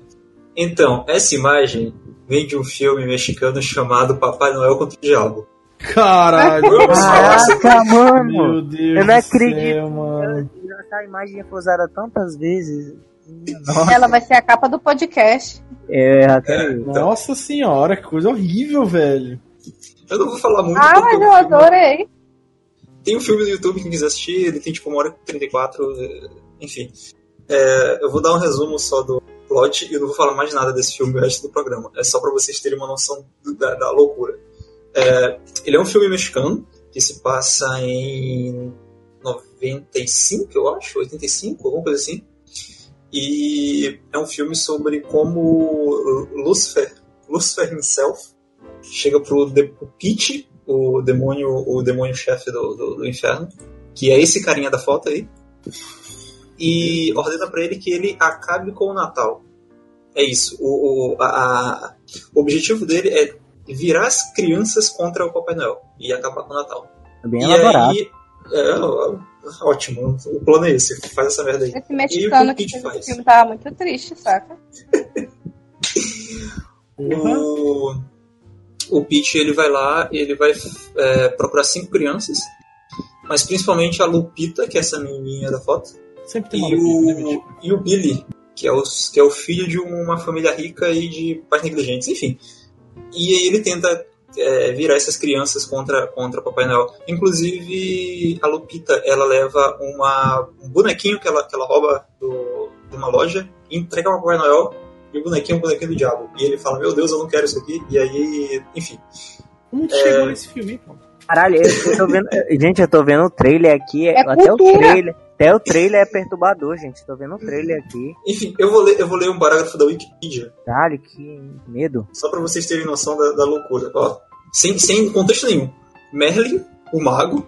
Speaker 5: Então, essa imagem vem de um filme mexicano chamado Papai Noel contra o Diabo.
Speaker 2: Caralho.
Speaker 3: Caraca, mano!
Speaker 2: Meu Deus
Speaker 3: Eu não acredito.
Speaker 2: céu, mano.
Speaker 3: Essa imagem foi usada tantas vezes.
Speaker 4: Ela vai ser a capa do podcast.
Speaker 3: É, até eu.
Speaker 5: Então,
Speaker 2: Nossa senhora, que coisa horrível, velho.
Speaker 5: eu não vou falar muito
Speaker 4: Ah, mas eu adorei.
Speaker 5: tem um filme no YouTube, quem quiser assistir, ele tem tipo uma hora e 34, eh, enfim. É, eu vou dar um resumo só do plot e eu não vou falar mais nada desse filme no resto do programa. É só para vocês terem uma noção da, da loucura. É, ele é um filme mexicano que se passa em 95, eu acho, 85, alguma coisa assim. E é um filme sobre como Lucifer, Lucifer himself, chega pro, de, Pete, o demônio, o demônio chefe do, do, do, inferno, que é esse carinha da foto aí, e ordena para ele que ele acabe com o Natal. É isso. O, o, a, a, o objetivo dele é virar as crianças contra o Papai Noel e acabar com o Natal.
Speaker 3: É bem e elaborado. Aí,
Speaker 5: é, ótimo. O plano é esse, faz essa merda aí.
Speaker 4: Esse mexicano que, que fez o filme tava muito triste, saca?
Speaker 5: o, o Pete ele vai lá, ele vai é, procurar cinco crianças, mas principalmente a Lupita, que é essa menininha da foto,
Speaker 2: Sempre tem
Speaker 5: e, o, né, e o Billy, que é, o, que é o filho de uma família rica e de pais negligentes, enfim. E aí ele tenta é, virar essas crianças contra, contra Papai Noel. Inclusive, a Lupita, ela leva uma, um bonequinho que ela, que ela rouba do, de uma loja e entrega para Papai Noel e o bonequinho é um bonequinho do diabo. E ele fala, meu Deus, eu não quero isso aqui. E aí, enfim.
Speaker 2: Como que é... chegou nesse filme, então?
Speaker 3: Caralho, eu tô vendo. Gente, eu tô vendo o trailer aqui. É até cultura. o trailer. Até o trailer é perturbador, gente. Tô vendo o trailer aqui.
Speaker 5: Enfim, eu vou ler, eu vou ler um parágrafo da Wikipedia.
Speaker 3: Caralho, que medo.
Speaker 5: Só pra vocês terem noção da, da loucura. Ó, sem, sem contexto nenhum. Merlin, o mago,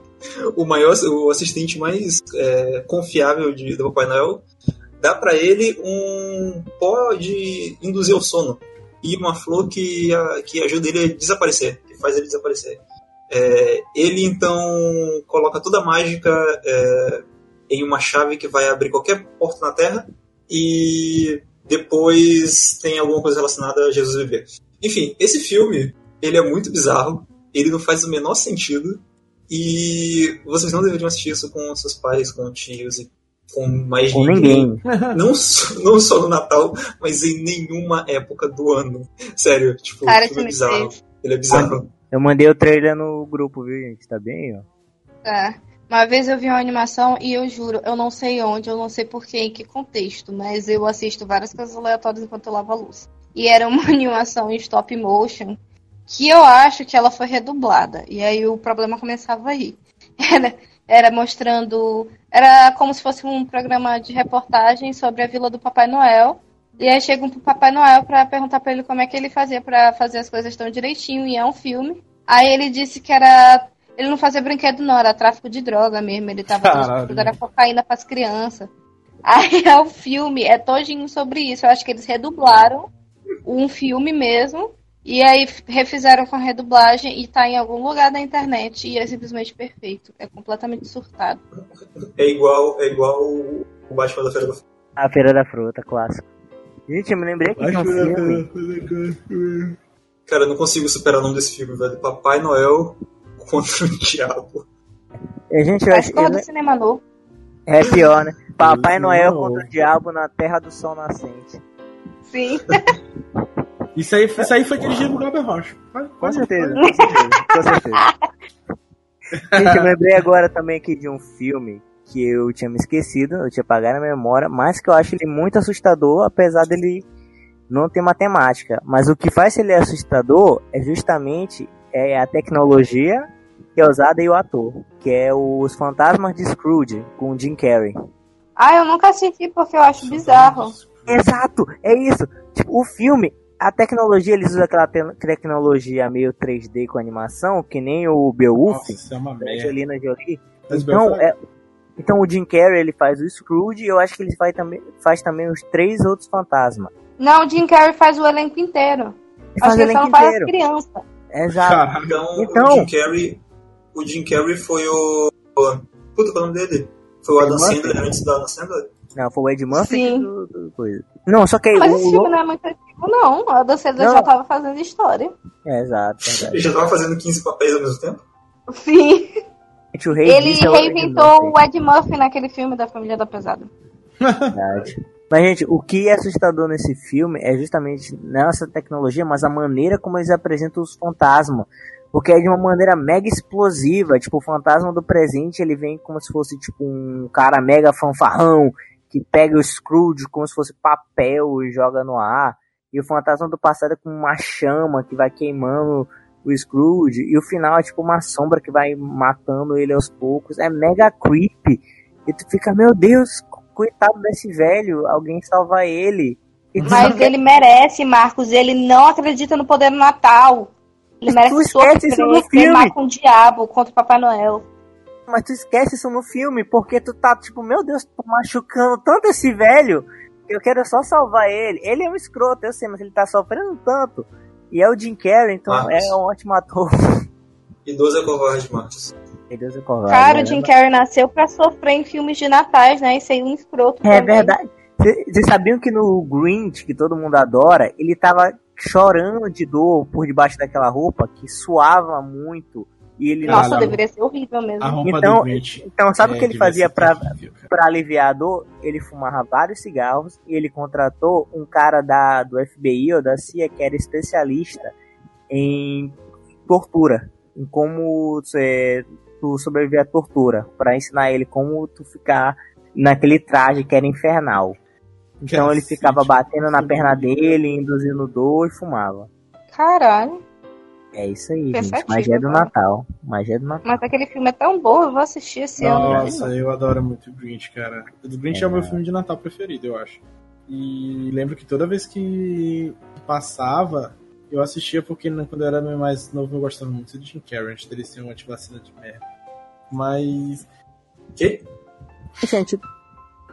Speaker 5: o maior, o assistente mais é, confiável de, do Papai Noel, dá para ele um pó de induzir ao sono e uma flor que, a, que ajuda ele a desaparecer, que faz ele desaparecer. É, ele então coloca toda a mágica é, em uma chave que vai abrir qualquer porta na Terra e depois tem alguma coisa relacionada a Jesus bebê. Enfim, esse filme ele é muito bizarro, ele não faz o menor sentido e vocês não deveriam assistir isso com seus pais, com tios e com mais
Speaker 3: com ninguém.
Speaker 5: Não, não só no Natal, mas em nenhuma época do ano. Sério, tipo,
Speaker 4: Cara,
Speaker 5: o filme é bizarro. Ele é bizarro.
Speaker 3: Eu mandei o trailer no grupo, viu, gente? Tá bem, ó.
Speaker 4: É. Uma vez eu vi uma animação e eu juro, eu não sei onde, eu não sei porquê, em que contexto, mas eu assisto várias coisas aleatórias enquanto eu lavo a luz. E era uma animação em stop motion que eu acho que ela foi redublada. E aí o problema começava aí. Era, era mostrando. Era como se fosse um programa de reportagem sobre a vila do Papai Noel. E aí chegam pro Papai Noel para perguntar para ele como é que ele fazia para fazer as coisas tão direitinho. E é um filme. Aí ele disse que era. Ele não fazia brinquedo, não, era tráfico de droga mesmo. Ele tava tudo era cocaína pras crianças. Aí é o filme, é todinho sobre isso. Eu acho que eles redublaram um filme mesmo e aí refizeram com a redublagem e tá em algum lugar da internet e é simplesmente perfeito. É completamente surtado.
Speaker 5: É igual, é igual o Batman da Feira da Fruta.
Speaker 3: A Feira da Fruta, clássico. Gente, eu me lembrei que tinha um filme.
Speaker 5: Cara, eu não consigo superar o nome desse filme, velho. Papai Noel contra o Diabo.
Speaker 3: A gente vai.
Speaker 4: É do cinema novo.
Speaker 3: É pior, né? Papai Noel contra o Diabo na Terra do Sol Nascente.
Speaker 4: Sim.
Speaker 2: Isso aí, isso aí foi dirigido por Glauber Rocha.
Speaker 3: Com certeza, com certeza, com certeza. Gente, eu lembrei agora também aqui de um filme que eu tinha me esquecido, eu tinha apagado na memória, mas que eu acho ele muito assustador, apesar dele não ter matemática. Mas o que faz ele assustador é justamente é a tecnologia que é usada e o ator, que é os Fantasmas de Scrooge, com o Jim Carrey.
Speaker 4: Ah, eu nunca assisti porque eu acho bizarro.
Speaker 3: Exato, é isso. Tipo, o filme a tecnologia, eles usam aquela te tecnologia meio 3D com animação, que nem o Beowulf,
Speaker 2: Nossa, é uma
Speaker 3: da Angelina Jolie. Então, é, então o Jim Carrey ele faz o Scrooge e eu acho que ele faz também, faz também os três outros fantasmas.
Speaker 4: Não, o Jim Carrey faz o elenco inteiro.
Speaker 3: Ele faz o elenco inteiro.
Speaker 4: criança.
Speaker 3: Exato.
Speaker 5: Então, então, o Jim Carrey, o Jim Carrey foi o puta, qual é o nome dele? Foi o Adam Sandler antes da Adam Sandler?
Speaker 3: Não, foi o Ed Murphy do, do, coisa. Não, só que
Speaker 4: Mas o, esse filme não é muito antigo, não. A Adam Sandler já tava fazendo história.
Speaker 3: É, exato. Verdade.
Speaker 5: Ele já tava fazendo 15 papéis ao mesmo tempo?
Speaker 4: Sim. Ele
Speaker 3: é
Speaker 4: reinventou o Ed Murphy naquele filme da Família da Pesada.
Speaker 3: Verdade. Mas, gente, o que é assustador nesse filme é justamente não essa tecnologia, mas a maneira como eles apresentam os fantasmas. Porque é de uma maneira mega explosiva. Tipo, o fantasma do presente, ele vem como se fosse, tipo, um cara mega fanfarrão que pega o Scrooge como se fosse papel e joga no ar. E o fantasma do passado é com uma chama que vai queimando o Scrooge. E o final é tipo uma sombra que vai matando ele aos poucos. É mega creepy. E tu fica, meu Deus, coitado desse velho, alguém salva ele.
Speaker 4: Mas ele merece, Marcos. Ele não acredita no poder do Natal. Ele
Speaker 3: Tu
Speaker 4: merece
Speaker 3: esquece isso no filme.
Speaker 4: com o diabo contra o Papai Noel.
Speaker 3: Mas tu esquece isso no filme, porque tu tá tipo, meu Deus, tô machucando tanto esse velho. que Eu quero só salvar ele. Ele é um escroto, eu sei, mas ele tá sofrendo tanto. E é o Jim Carrey, então
Speaker 5: Marcos.
Speaker 3: é um ótimo ator.
Speaker 5: Idoso é covarde, Marcos.
Speaker 3: Deus, é covarde.
Speaker 4: Cara,
Speaker 3: né?
Speaker 4: o Jim Carrey nasceu pra sofrer em filmes de natais, né? E ser um escroto.
Speaker 3: É
Speaker 4: também.
Speaker 3: verdade. Vocês sabiam que no Grinch, que todo mundo adora, ele tava chorando de dor por debaixo daquela roupa, que suava muito. E ele
Speaker 4: Nossa, deveria ser horrível mesmo.
Speaker 2: A roupa
Speaker 3: Então. Então, sabe o
Speaker 2: é,
Speaker 3: que ele fazia pra aliviar a dor? Ele fumava vários cigarros e ele contratou um cara da, do FBI ou da CIA que era especialista em tortura, em como você, tu sobreviver à tortura, pra ensinar ele como tu ficar naquele traje que era infernal. Então ele ficava batendo na perna dele, induzindo dor e fumava.
Speaker 4: Caralho.
Speaker 3: É isso aí, gente.
Speaker 4: Pensativo,
Speaker 3: Magia do
Speaker 4: cara.
Speaker 3: Natal. Magia do Natal.
Speaker 4: Mas aquele filme é tão bom, eu vou assistir esse ano.
Speaker 2: Nossa, eu adoro muito o Grinch, cara. O Grinch é. o meu filme de Natal preferido, eu acho. E lembro que toda vez que passava, eu assistia porque quando eu era mais novo eu gostava muito de Jim Carrey, antes dele ser uma antivacina de merda. Mas
Speaker 5: Que?
Speaker 3: Gente,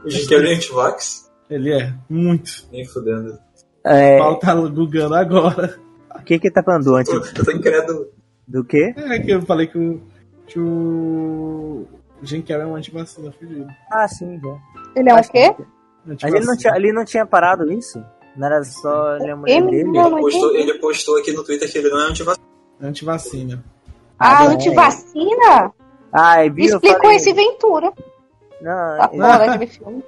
Speaker 5: O Jim Carrey é antivax?
Speaker 2: Ele é muito.
Speaker 5: Nem fudendo.
Speaker 3: é,
Speaker 2: O Paulo tá googando agora.
Speaker 3: o que que tá falando.
Speaker 5: Pô, eu tô incrédulo.
Speaker 3: Do quê?
Speaker 2: É que eu falei que o, que o Jim Carrey é um antivacina fugido.
Speaker 3: Ah, sim, já.
Speaker 4: Ele é um quê?
Speaker 3: Mas ele não, tinha, ele não tinha parado isso? Não era só ele a mulher
Speaker 4: Ele
Speaker 3: dele?
Speaker 4: não,
Speaker 5: Ele postou, ele postou aqui no Twitter que ele não é antivacina.
Speaker 2: Antivacina.
Speaker 4: Ah,
Speaker 3: é.
Speaker 4: antivacina?
Speaker 3: Ah, e viu? eu
Speaker 4: Explicou
Speaker 3: falei-
Speaker 4: esse Ventura.
Speaker 3: Não,
Speaker 4: Tá
Speaker 3: ele-
Speaker 4: fora daquele filme.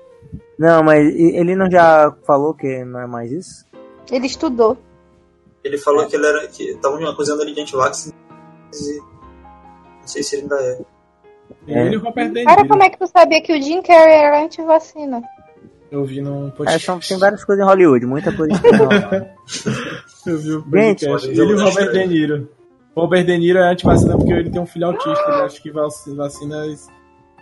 Speaker 3: Não, mas ele não já falou que não é mais isso?
Speaker 4: Ele estudou.
Speaker 5: Ele falou que ele era. que estavam acusando ele de antivax. e Não sei se ele ainda é.
Speaker 2: Ele e o Robert De
Speaker 4: Cara, como é que tu sabia que o Jim Carrey era antivacina?
Speaker 2: Eu vi num
Speaker 3: É,
Speaker 2: podcast.
Speaker 3: são, tem várias coisas em Hollywood, muita coisa em Hollywood.
Speaker 2: Eu vi o
Speaker 3: Gente,
Speaker 2: Ele e o Robert De Niro. O Robert De Niro é antivacina porque ele tem um filho autista. Ele acha que vac- vacinas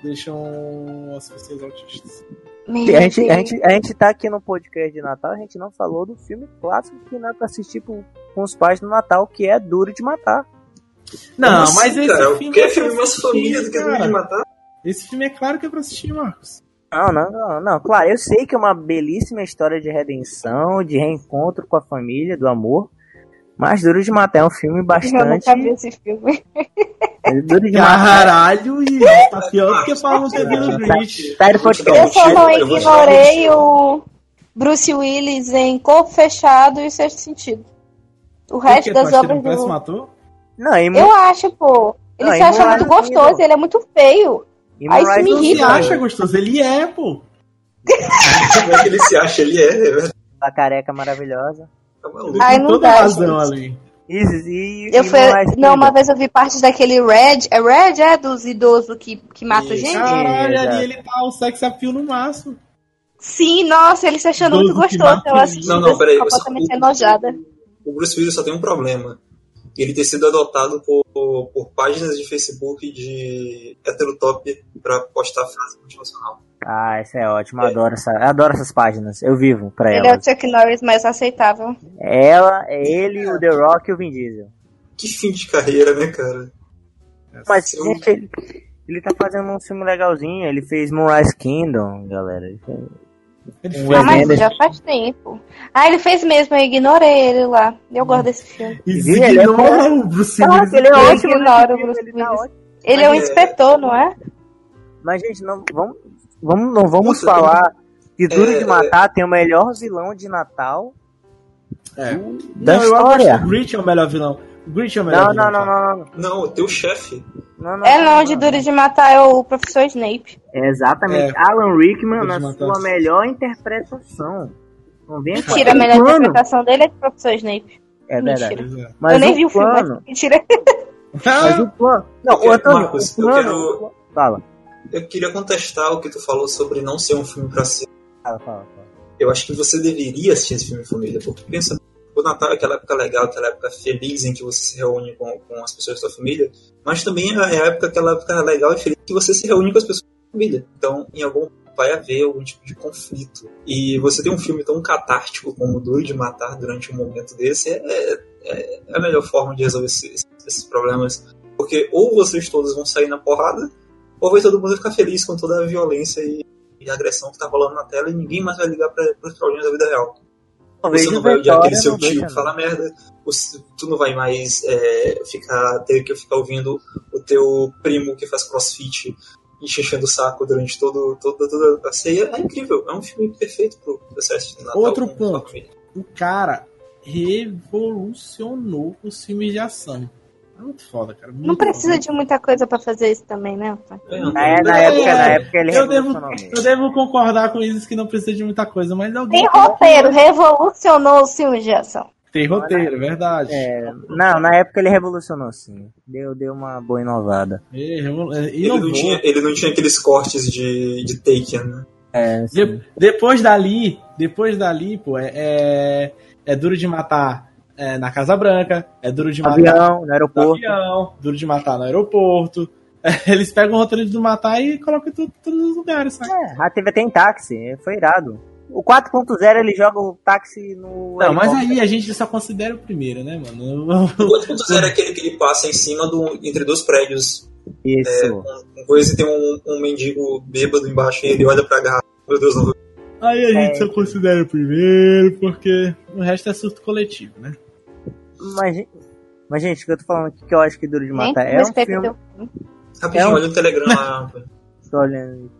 Speaker 2: deixam as pessoas autistas.
Speaker 3: A gente, a, gente, a gente tá aqui no podcast de Natal, a gente não falou do filme clássico que não é pra assistir com, com os pais no Natal, que é Duro de Matar.
Speaker 2: Não,
Speaker 5: Como assim,
Speaker 2: mas esse
Speaker 5: cara?
Speaker 2: filme
Speaker 5: Que
Speaker 2: é
Speaker 5: é filme mais família do que Duro
Speaker 2: cara.
Speaker 5: de Matar?
Speaker 2: Esse filme é claro que é pra assistir, Marcos.
Speaker 3: Não, não, não, não. Claro, eu sei que é uma belíssima história de redenção, de reencontro com a família, do amor. Mas Duro de Matar é um filme
Speaker 4: Eu
Speaker 3: bastante.
Speaker 4: nunca vi esse filme.
Speaker 3: é.
Speaker 2: Caralho, e tá pior do que falar no TV do Grinch.
Speaker 4: Eu só não ignorei o Bruce Willis em Corpo Fechado e Sexto Sentido. O resto das
Speaker 2: ele é
Speaker 4: obras do...
Speaker 2: ator?
Speaker 3: Não, e
Speaker 4: Eu acho, pô. Ele
Speaker 3: Não,
Speaker 4: se acha muito gostoso,
Speaker 3: Kingdom.
Speaker 4: ele é muito feio. Aí isso me
Speaker 2: Não se
Speaker 4: irrita.
Speaker 3: Kingdom,
Speaker 2: acha gostoso, ele é, pô.
Speaker 5: Como é que ele se acha? Ele é, é verdade.
Speaker 3: A careca maravilhosa.
Speaker 5: Tá
Speaker 2: Ele
Speaker 5: maluco.
Speaker 4: Ai, não
Speaker 2: toda
Speaker 4: dá,
Speaker 2: razão
Speaker 4: gente.
Speaker 2: ali.
Speaker 4: Eu fui... Não, uma vez eu vi parte daquele Red. É Red, é? Dos idosos que, que matam gente?
Speaker 2: Caralho, ali ele tá o sex appeal no máximo.
Speaker 4: Sim, nossa, ele se achando muito gostoso.
Speaker 2: mata
Speaker 4: Eu assisti
Speaker 5: Não, não, peraí.
Speaker 4: isso,
Speaker 5: você-
Speaker 4: completamente
Speaker 5: o-
Speaker 4: enojada.
Speaker 5: O Bruce Willis só tem um problema. Ele ter sido adotado por, por páginas de Facebook de heterotop pra postar frase motivacional.
Speaker 3: Ah, isso é ótimo. eu Adoro, essa, eu adoro essas páginas. Eu vivo pra
Speaker 4: Ele é o
Speaker 3: elas.
Speaker 4: Chuck Norris mais aceitável.
Speaker 3: Ela, é ele, o The Rock e o Vin Diesel.
Speaker 5: Que fim de carreira, né, cara?
Speaker 3: Mas, gente, ele, ele tá fazendo um filme legalzinho. Ele fez Moonrise Kingdom, galera. Ele fez-
Speaker 2: Ele
Speaker 3: Um
Speaker 4: Ah, mas já faz tempo. Ah, ele fez mesmo, eu ignorei ele lá. Eu gosto desse filme.
Speaker 3: É
Speaker 2: ignoram o Bruce Willis.
Speaker 3: ele é ótimo. nesse
Speaker 4: o Bruce
Speaker 3: ele tá
Speaker 4: Willis. Ele é um
Speaker 5: é-
Speaker 4: inspetor, não é?
Speaker 3: Mas, gente, não vamos, vamos, não vamos
Speaker 5: Puta,
Speaker 3: falar que Duro
Speaker 5: é-
Speaker 3: de Matar tem o melhor vilão de Natal
Speaker 2: É.
Speaker 3: da
Speaker 2: Não, eu acho que
Speaker 3: história.
Speaker 2: o Grinch é o melhor vilão. O Grinch é o melhor
Speaker 3: Não,
Speaker 2: vilão.
Speaker 3: não, não, não, não.
Speaker 5: Não, o teu chefe.
Speaker 3: não, não
Speaker 4: É não, de Duro de Matar é o professor Snape.
Speaker 3: É exatamente.
Speaker 2: É.
Speaker 3: Alan Rickman
Speaker 2: Duro
Speaker 3: na sua melhor interpretação. Não vem
Speaker 4: Mentira, a melhor
Speaker 3: plano.
Speaker 4: interpretação dele é de professor Snape.
Speaker 3: É verdade.
Speaker 4: Mentira.
Speaker 2: É.
Speaker 3: Mas
Speaker 4: eu nem vi o filme,
Speaker 3: plano,
Speaker 4: mas mentira.
Speaker 3: Mas o plano. Não, o Antônio,
Speaker 5: Marcos,
Speaker 3: o
Speaker 5: eu
Speaker 3: plano.
Speaker 5: quero-
Speaker 3: Fala,
Speaker 5: Eu queria contestar o que tu falou sobre não ser um filme pra ser.
Speaker 3: fala, fala. fala.
Speaker 5: Eu acho que você deveria assistir esse filme em família, porque pensa, o Natal é aquela época legal, aquela época feliz em que você se reúne com, com as pessoas da sua família, mas também é a época, aquela época legal e feliz que você se reúne com as pessoas da sua família. Então, em algum vai haver algum tipo de conflito. E você ter um filme tão catártico como Duro de Matar durante um momento desse é, é, é a melhor forma de resolver esses, esses problemas. Porque ou vocês todos vão sair na porrada, ou vai todo mundo ficar feliz com toda a violência e, e agressão que tá rolando na tela e ninguém mais vai ligar para os problemas da vida real.
Speaker 3: Talvez
Speaker 5: Você não vai odiar aquele seu tio
Speaker 3: deixa,
Speaker 5: que fala merda, tu não vai mais é, ficar, ter que ficar ouvindo o teu primo que faz crossfit enchendo o saco durante todo, toda, toda a ceia. É incrível, é um filme perfeito pro processo de Natal.
Speaker 2: Outro ponto. O cara revolucionou os filmes de ação. É muito foda, cara. muito
Speaker 4: Não precisa
Speaker 2: foda.
Speaker 4: de muita coisa pra fazer isso também, né?
Speaker 3: Na, na época, na época ele
Speaker 2: Eu devo, eu devo concordar com isso que não precisa de muita coisa, mas alguém
Speaker 4: Tem roteiro, revolucionou os filmes de ação.
Speaker 2: tem roteiro, é verdade.
Speaker 3: É, não, na época ele revolucionou sim. Deu, deu uma boa inovada.
Speaker 2: É, revolu- é,
Speaker 5: Ele não, tinha, ele não tinha aqueles cortes de, de Taken, né?
Speaker 3: É.
Speaker 2: De- depois dali, depois dali, pô, é, é, é duro de matar é, na Casa Branca, é duro de matar
Speaker 3: Avião, no
Speaker 2: no
Speaker 3: aeroporto.
Speaker 2: avião, duro de matar no aeroporto. Eles pegam o roteiro de de matar e colocam em tudo- todos os lugares, sabe?
Speaker 3: É, a TV tem táxi, foi irado. O 4.0 ele joga o táxi no.
Speaker 2: Não, mas aí a gente só considera o primeiro, né, mano?
Speaker 5: O outro ponto zero é aquele que ele passa em cima do, entre dois prédios
Speaker 3: Isso.
Speaker 5: com coisa e tem um, um mendigo bêbado embaixo e ele olha pra garrafa. Meu Deus, não.
Speaker 2: Aí a gente
Speaker 3: É.
Speaker 2: só considera o primeiro, porque o resto é surto coletivo, né?
Speaker 3: Mas, mas, gente, o que eu tô falando aqui que eu acho que Duro de
Speaker 4: Nem
Speaker 3: Matar é um filme.
Speaker 4: teu filme.
Speaker 5: Rapidinho,
Speaker 3: É um-
Speaker 5: olha o Telegram lá.
Speaker 3: Tô olhando.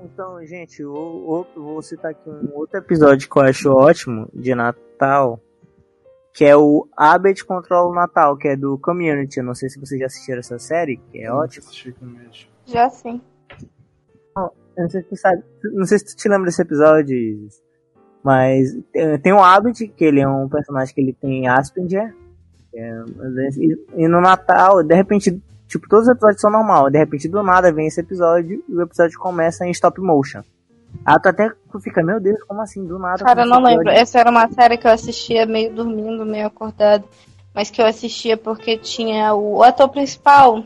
Speaker 3: Então, gente, eu, eu vou citar aqui um outro episódio que eu acho ótimo de Natal, que é o Abbott Controla o Natal, que é do Community. Eu não sei se vocês já assistiram essa série, que é ótimo.
Speaker 4: Já sim.
Speaker 3: Eu não sei se tu sabe, não sei se tu te lembra desse episódio, mas tem, tem o Abbott, que ele é um personagem que ele tem Asperger, é, e, e no Natal, de repente, tipo, todos os episódios são normal, de repente do nada vem esse episódio e o episódio começa em stop motion. Ah, tu até fica, meu Deus, como assim, do nada?
Speaker 4: Cara, eu não lembro. Essa era uma série que eu assistia meio dormindo, meio acordado. Mas que eu assistia porque tinha o ator principal.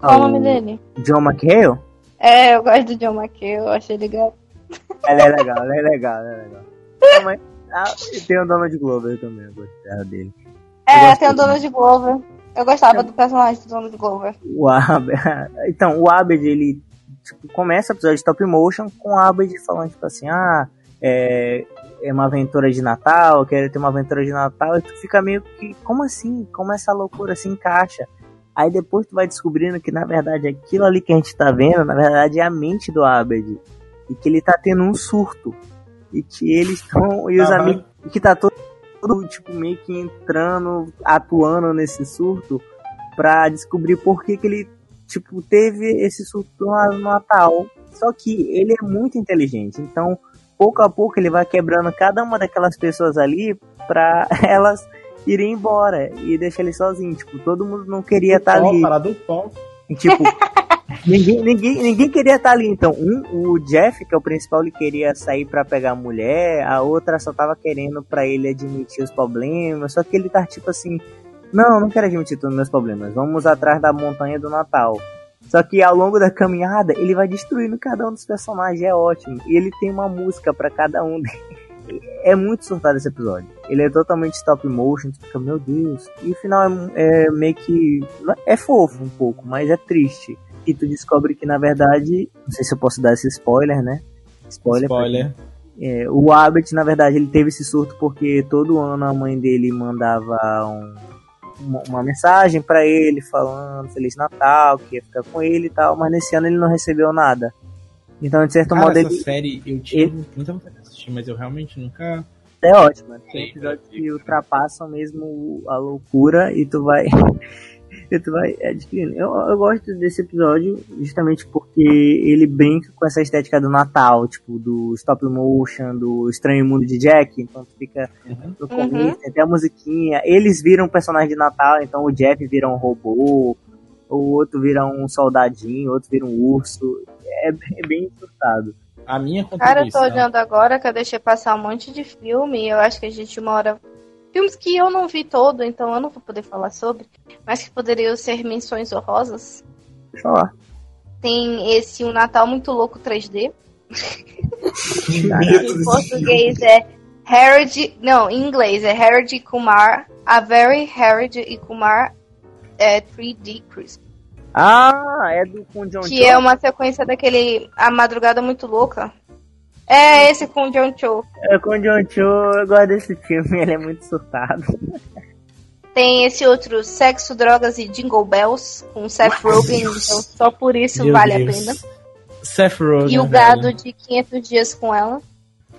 Speaker 4: Qual
Speaker 3: Ah,
Speaker 4: o nome
Speaker 3: o-
Speaker 4: dele?
Speaker 3: John McHale?
Speaker 4: É, eu gosto do John McHale, eu achei legal.
Speaker 3: Ela é legal, ela é legal, ela é legal. Não, mas- ah, tem o Donald Glover também, eu gostava dele.
Speaker 4: É, tem o. Donald Glover. Eu gostava do personagem do Donald Glover.
Speaker 3: O Abed, então, o Abed, ele começa o episódio de stop motion com o Abed falando, tipo assim, ah, é, é uma aventura de Natal, eu quero ter uma aventura de Natal, e tu fica meio que, como assim? Como essa loucura se encaixa? Aí depois tu vai descobrindo que, na verdade, aquilo ali que a gente tá vendo, na verdade, é a mente do Abed. E que ele tá tendo um surto. E que eles estão. E os
Speaker 2: Aham.
Speaker 3: amigos. E que tá todo, todo, tipo, meio que entrando, atuando nesse surto pra descobrir por que, que ele, tipo, teve esse surto no Natal. Só que ele é muito inteligente, então pouco a pouco ele vai quebrando cada uma daquelas pessoas ali pra elas irem embora e deixar ele sozinho. Tipo, todo mundo não queria estar
Speaker 2: Pó,
Speaker 3: ali.
Speaker 2: Parada do pó.
Speaker 3: E, Tipo, ninguém, ninguém, ninguém queria estar ali. Então, um, o Jeff, que é o principal, ele queria sair pra pegar a mulher, a outra só tava querendo pra ele admitir os problemas. Só que ele tá tipo assim: Não, não quero admitir todos os meus problemas. Vamos atrás da montanha do Natal. Só que ao longo da caminhada, ele vai destruindo cada um dos personagens, é ótimo. E ele tem uma música pra cada um deles. É muito surtado esse episódio. Ele é totalmente stop motion, tu fica, meu Deus. E o final é, é meio que. É fofo um pouco, mas é triste. E tu descobre que, na verdade, não sei se eu posso dar esse spoiler, né? Spoiler.
Speaker 2: Spoiler.
Speaker 3: é, o Abbott, na verdade, ele teve esse surto porque todo ano a mãe dele mandava um- uma, uma mensagem pra ele falando Feliz Natal, que ia ficar com ele e tal, mas nesse ano ele não recebeu nada. Então, de certo
Speaker 2: Cara,
Speaker 3: modo,
Speaker 2: essa
Speaker 3: ele
Speaker 2: série eu tive muita vontade de assistir, mas eu realmente nunca.
Speaker 3: é ótimo. né? Tem episódios
Speaker 2: sim.
Speaker 3: que ultrapassam mesmo a loucura e tu vai. E tu vai adquirindo. Eu, eu gosto desse episódio justamente porque ele brinca com essa estética do Natal, tipo, do stop motion, do Estranho Mundo de Jack. Então tu fica no começo, tem até a musiquinha. Eles viram um personagem de Natal, então o Jeff vira um robô, o outro vira um soldadinho, o outro vira um urso. É, é bem surtado.
Speaker 2: A minha
Speaker 4: Cara, eu tô olhando agora que eu deixei passar um monte de filme. Eu acho que a gente uma hora. Filmes que eu não vi todo, então eu não vou poder falar sobre, mas que poderiam ser menções honrosas.
Speaker 3: Deixa eu falar.
Speaker 4: Tem esse Um Natal Muito Louco 3D.
Speaker 5: Que
Speaker 3: Caraca.
Speaker 5: medo
Speaker 4: Em português é Harold. Não, em inglês é Harold e Kumar. A Very Harold e Kumar é 3D Christmas.
Speaker 3: Ah, é do com John
Speaker 4: Que é uma sequência daquele A Madrugada Muito Louca. É esse com o John Cho.
Speaker 3: É com o John Cho, eu gosto desse filme, ele é muito surtado.
Speaker 4: Tem esse outro Sexo, Drogas e Jingle Bells com Seth Rogen. Então só por isso
Speaker 2: Meu
Speaker 4: vale
Speaker 2: Deus.
Speaker 4: a pena.
Speaker 2: Seth Rogen.
Speaker 4: E o
Speaker 2: velho.
Speaker 4: gado de 500 dias com ela.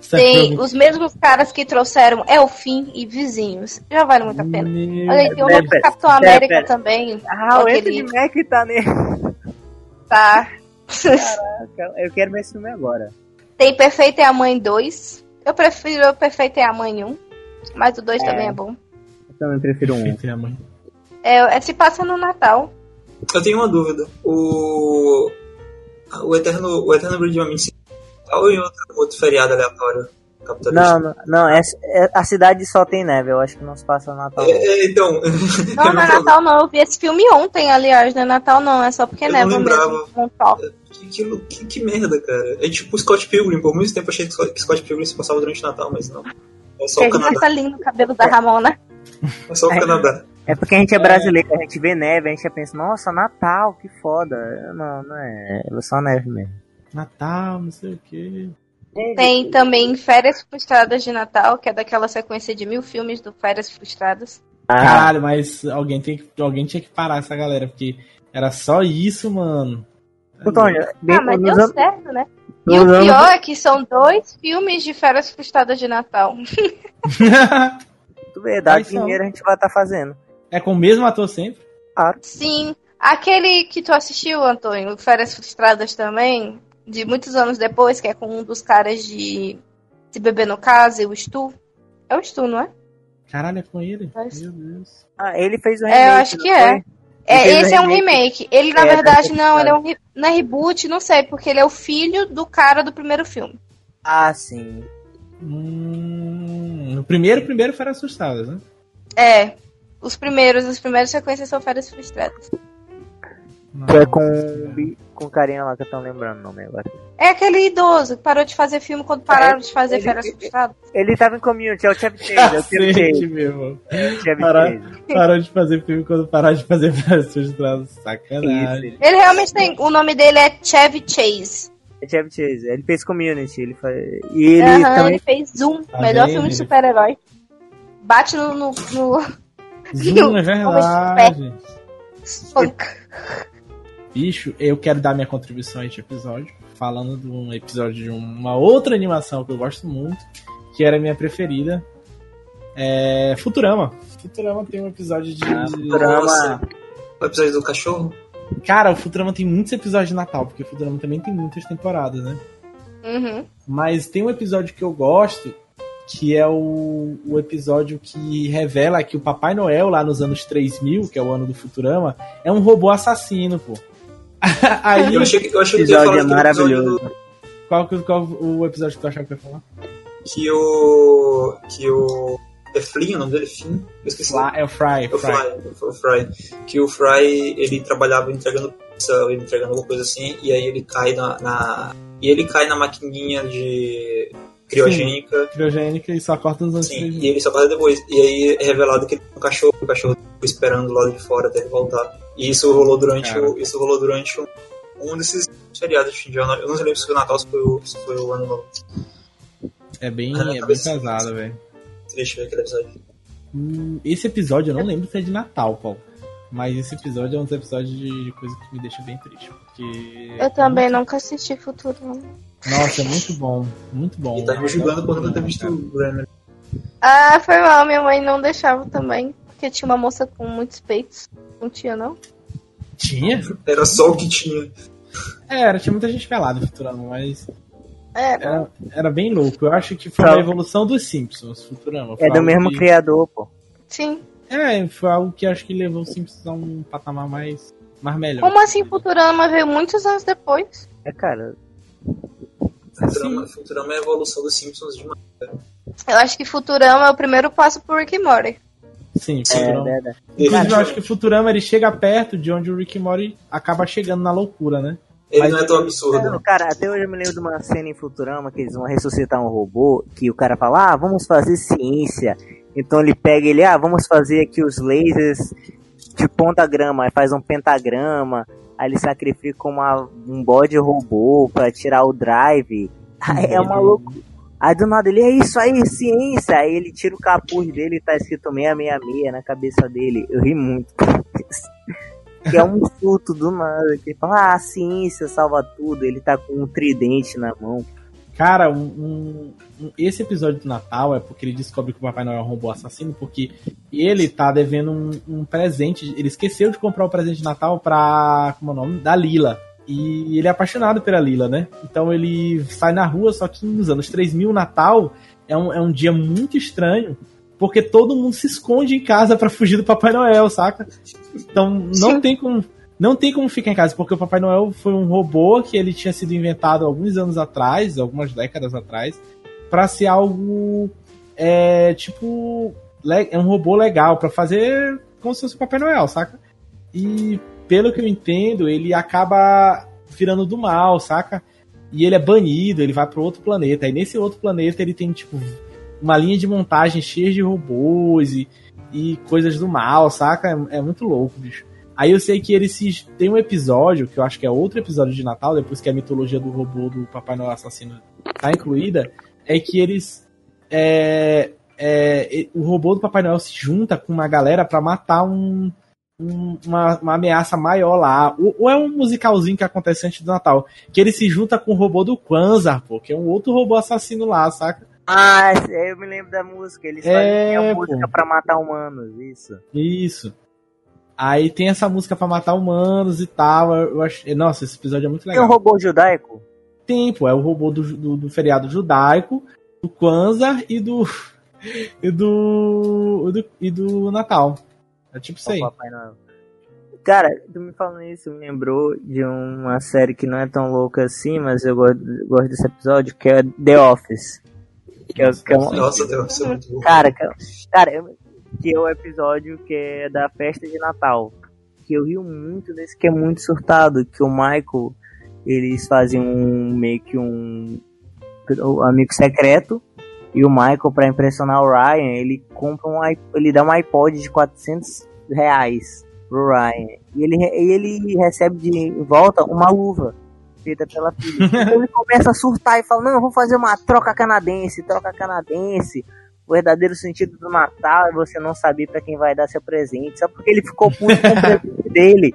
Speaker 2: Seth
Speaker 4: Tem
Speaker 2: Rogen.
Speaker 4: os mesmos caras que trouxeram Elfim e Vizinhos. Já vale muito a pena.
Speaker 2: Meu
Speaker 4: Olha aí, tem o novo Capitão América também.
Speaker 3: Ah, o
Speaker 4: Aquele-
Speaker 3: Anthony Mac tá nele.
Speaker 4: Tá.
Speaker 3: Eu quero ver esse filme agora.
Speaker 4: Tem Perfeita é a Mãe 2. Eu prefiro o Perfeita é a Mãe 1. Mas o 2
Speaker 3: É.
Speaker 4: também é bom.
Speaker 3: Eu também prefiro um.
Speaker 2: Perfeito, é, mãe.
Speaker 4: É, é, se passa no Natal.
Speaker 5: Eu tenho uma dúvida. O. O Eterno, o Eterno Brilho de Mente ou em outro, outro feriado aleatório capitalista?
Speaker 3: Não, não, não é, é- a cidade só tem neve, eu acho que não se passa Natal.
Speaker 5: É, é, então.
Speaker 4: Não, não é Natal não. Eu vi esse filme ontem, aliás. Não é Natal não. É só porque
Speaker 5: Eu
Speaker 4: neva
Speaker 5: não lembrava.
Speaker 4: mesmo. Um top.
Speaker 5: que, que, que, que merda, cara. É tipo Scott Pilgrim. Por muito tempo eu achei que Scott- que Pilgrim se passava durante o Natal, mas não. É só o
Speaker 4: Gente,
Speaker 5: Canadá.
Speaker 4: tá lindo o cabelo da Ramona.
Speaker 5: É só o Canadá.
Speaker 3: É porque a gente é brasileiro, a gente vê neve, a gente já pensa, nossa, Natal, que foda. Não, não é. É só neve mesmo.
Speaker 2: Natal, não sei o quê.
Speaker 4: Tem também Férias Frustradas de Natal, que é daquela sequência de mil filmes do Férias Frustradas.
Speaker 3: Ah,
Speaker 2: Caralho, mas alguém, tem que, alguém tinha que parar essa galera, porque era só isso, mano.
Speaker 3: Antônio,
Speaker 4: Ah, mas deu
Speaker 3: anos-
Speaker 4: certo, né? E
Speaker 3: nos
Speaker 4: o
Speaker 3: anos-
Speaker 4: pior é que são dois filmes de Férias Frustradas de Natal.
Speaker 2: São?
Speaker 3: dinheiro a gente vai estar fazendo.
Speaker 2: é com o mesmo ator sempre?
Speaker 4: Sim. Aquele que tu assistiu, Antônio, Férias Frustradas também, de muitos anos depois, que é com um dos caras de Se Beber no Caso e o Stu. É o Stu, não é?
Speaker 2: Caralho, é com ele?
Speaker 4: Mas-
Speaker 2: Meu Deus.
Speaker 3: Ah, ele fez o
Speaker 4: É, eu
Speaker 3: remake,
Speaker 4: acho que
Speaker 3: não
Speaker 4: é.
Speaker 3: foi?
Speaker 4: É,
Speaker 3: Ele fez
Speaker 4: esse
Speaker 3: um
Speaker 4: é um remake. Ele, na
Speaker 3: É,
Speaker 4: verdade,
Speaker 3: deve
Speaker 4: não, ele é um re- não é reboot, não sei, porque ele é o filho do cara do primeiro filme.
Speaker 3: Ah, sim.
Speaker 2: Hum, o primeiro, primeiro foram assustadas, né?
Speaker 4: É. Os primeiros, as primeiras sequências são Férias Frustradas.
Speaker 3: Que é com, com o carinha lá que eu tô lembrando o nome agora.
Speaker 4: É aquele idoso que parou de fazer filme quando pararam de fazer
Speaker 3: ele-
Speaker 4: Férias Frustradas.
Speaker 3: Ele tava em community, é o Chevy Chase, é o Chevy. Chevy
Speaker 2: Parar-
Speaker 3: Chase.
Speaker 2: Parou de fazer filme quando parar de fazer vários frustrados. Sacanagem.
Speaker 3: Isso,
Speaker 4: Ele realmente tem. O nome dele é Chevy Chase.
Speaker 3: é Chevy Chase. Ele fez community, ele faz... E ele
Speaker 4: Aham,
Speaker 3: também...
Speaker 4: ele fez Zoom,
Speaker 2: Tá
Speaker 4: melhor
Speaker 2: vendo?
Speaker 4: filme de super-herói. Bate no. no, no...
Speaker 2: Zoom, é verdade. Bicho, eu quero dar minha contribuição a este episódio, falando de um episódio de uma outra animação que eu gosto muito, que era a minha preferida. É Futurama. Futurama tem um episódio de.
Speaker 3: Ah, Futurama.
Speaker 5: O episódio do cachorro?
Speaker 2: Cara, o Futurama tem muitos episódios de Natal, porque o Futurama também tem muitas temporadas, né?
Speaker 4: Uhum.
Speaker 2: Mas tem um episódio que eu gosto, que é o, o episódio que revela que o Papai Noel, lá nos anos 3000, que é o ano do Futurama, é um robô assassino, pô. Aí,
Speaker 5: Eu achei, que- eu achei que
Speaker 3: episódio
Speaker 5: falar
Speaker 3: é maravilhoso.
Speaker 5: do-
Speaker 2: qual, que- qual o episódio que tu achava que eu ia falar?
Speaker 5: que o. que o. É Flynn, o nome dele é Finn? Eu esqueci.
Speaker 2: Fly, é o Fry.
Speaker 5: O
Speaker 2: Fry.
Speaker 5: Fry, o Fry. Que o Fry, ele trabalhava entregando pizza, ele entregando alguma coisa assim, e aí ele cai na. na- e ele cai na maquininha de criogênica.
Speaker 2: Criogênica e só corta nos anos
Speaker 5: Sim,
Speaker 2: 3000.
Speaker 5: e ele só corre depois. E aí é revelado que ele tem um cachorro, o cachorro ficou esperando do lado de fora até ele voltar. E isso rolou durante, o, isso rolou durante um, um desses feriados de fim de ano. Eu não lembro se foi o Natal, se foi o, se foi o Ano Novo.
Speaker 2: É bem,
Speaker 5: Ah,
Speaker 2: é bem pesado, velho.
Speaker 5: Triste ver aquele episódio.
Speaker 2: Hum, Esse episódio eu não lembro se é de Natal, Paulo. Mas esse episódio é um dos episódios de coisa que me deixa bem triste. Porque.
Speaker 4: Eu também nunca assisti Futuro.
Speaker 2: Nossa, é muito bom. Muito bom.
Speaker 5: E tá me julgando por não ter visto o Grammy.
Speaker 4: Ah, foi mal. Minha mãe não deixava também. Porque tinha uma moça com muitos peitos. Não tinha, não?
Speaker 2: Tinha?
Speaker 5: Era só o que tinha.
Speaker 2: É, era, tinha muita gente pelada no Futurama, mas
Speaker 4: É,
Speaker 2: era, era bem louco. Eu acho que foi a evolução dos Simpsons, Futurama.
Speaker 3: É do mesmo
Speaker 2: que-
Speaker 3: criador, pô.
Speaker 4: sim.
Speaker 2: É, foi algo que acho que levou os Simpsons a um patamar mais, mais melhor.
Speaker 4: Como assim Futurama veio muitos anos depois?
Speaker 3: É, cara.
Speaker 5: Futurama, Futurama é a evolução dos Simpsons demais.
Speaker 4: Eu acho que Futurama é o primeiro passo pro Rick e Morty.
Speaker 2: Sim,
Speaker 3: É,
Speaker 2: Futurama.
Speaker 3: verdade.
Speaker 2: Inclusive, eu acho que o Futurama ele chega perto de onde o Rick e Morty acaba chegando na loucura, né?
Speaker 5: Ele
Speaker 2: Mas-
Speaker 5: não é tão absurdo.
Speaker 3: Não, cara, até hoje eu me lembro de uma cena em Futurama que eles vão ressuscitar um robô, que o cara fala, ah, vamos fazer ciência. Então ele pega ele, ah, vamos fazer aqui os lasers de pontagrama, aí faz um pentagrama, aí ele sacrifica uma, um bode robô pra tirar o drive. Aí é uma loucura. Aí do nada ele, é isso aí, ciência. Aí ele tira o capuz dele e tá escrito 666 na cabeça dele. Eu ri muito. Que é um surto do nada. Que ele fala, ah, a ciência salva tudo. Ele tá com um tridente na mão.
Speaker 2: Cara, um, um- um- esse episódio do Natal é porque ele descobre que o Papai Noel um robô assassino, porque ele tá devendo um, presente. Ele esqueceu de comprar o presente de Natal pra. Como é o nome? Da Lila. E ele é apaixonado pela Lila, né? Então ele sai na rua, só que nos anos 3000, Natal é um, é um dia muito estranho, porque todo mundo se esconde em casa pra fugir do Papai Noel, saca? Então não
Speaker 4: Sim.
Speaker 2: tem como. Não tem como ficar em casa, porque o Papai Noel foi um robô que ele tinha sido inventado alguns anos atrás, algumas décadas atrás, pra ser algo é, tipo é um robô legal pra fazer como se fosse o Papai Noel, saca? E pelo que eu entendo, ele acaba virando do mal, saca? E ele é banido, ele vai para outro planeta. E nesse outro planeta ele tem tipo uma linha de montagem cheia de robôs e, e coisas do mal, saca? É, é muito louco, bicho. Aí eu sei que ele se tem um episódio, que eu acho que é outro episódio de Natal, depois que a mitologia do robô do Papai Noel assassino tá incluída, é que eles é, é, o robô do Papai Noel se junta com uma galera pra matar um, um- uma, uma ameaça maior lá. Ou, ou é um musicalzinho que acontece antes do Natal, que ele se junta com o robô do Kwanzaa, pô, que é um outro robô assassino lá, saca?
Speaker 3: Ah, eu me lembro da música. Eles
Speaker 2: É,
Speaker 3: fazem a música pra matar humanos, isso.
Speaker 2: Isso. Aí tem essa música pra matar humanos e tal. Eu acho, nossa, esse episódio é muito
Speaker 3: Tem um
Speaker 2: legal.
Speaker 3: robô judaico?
Speaker 2: Tem, pô, é o robô do, do, do feriado judaico, do Kwanzaa e do. e do. e do, e do Natal. É tipo isso aí.
Speaker 3: Cara, tu me falando isso me lembrou de uma série que não é tão louca assim, mas eu gosto, gosto desse episódio, que é The Office. Que é, que é um,
Speaker 5: Nossa, Deus, é muito bom.
Speaker 3: cara, que, cara, eu- que é o episódio que é da festa de Natal. Que eu rio muito desse que é muito surtado, que o Michael, eles fazem um meio que um um amigo secreto e o Michael pra impressionar o Ryan, ele compra um ele dá um iPod de 400 reais pro Ryan e ele ele recebe de volta uma luva feita pela filha. Então ele começa a surtar e fala: "Não, eu vou fazer uma troca canadense, troca canadense". O verdadeiro sentido do Natal é você não saber pra quem vai dar seu presente, só porque ele ficou puto com o presente dele.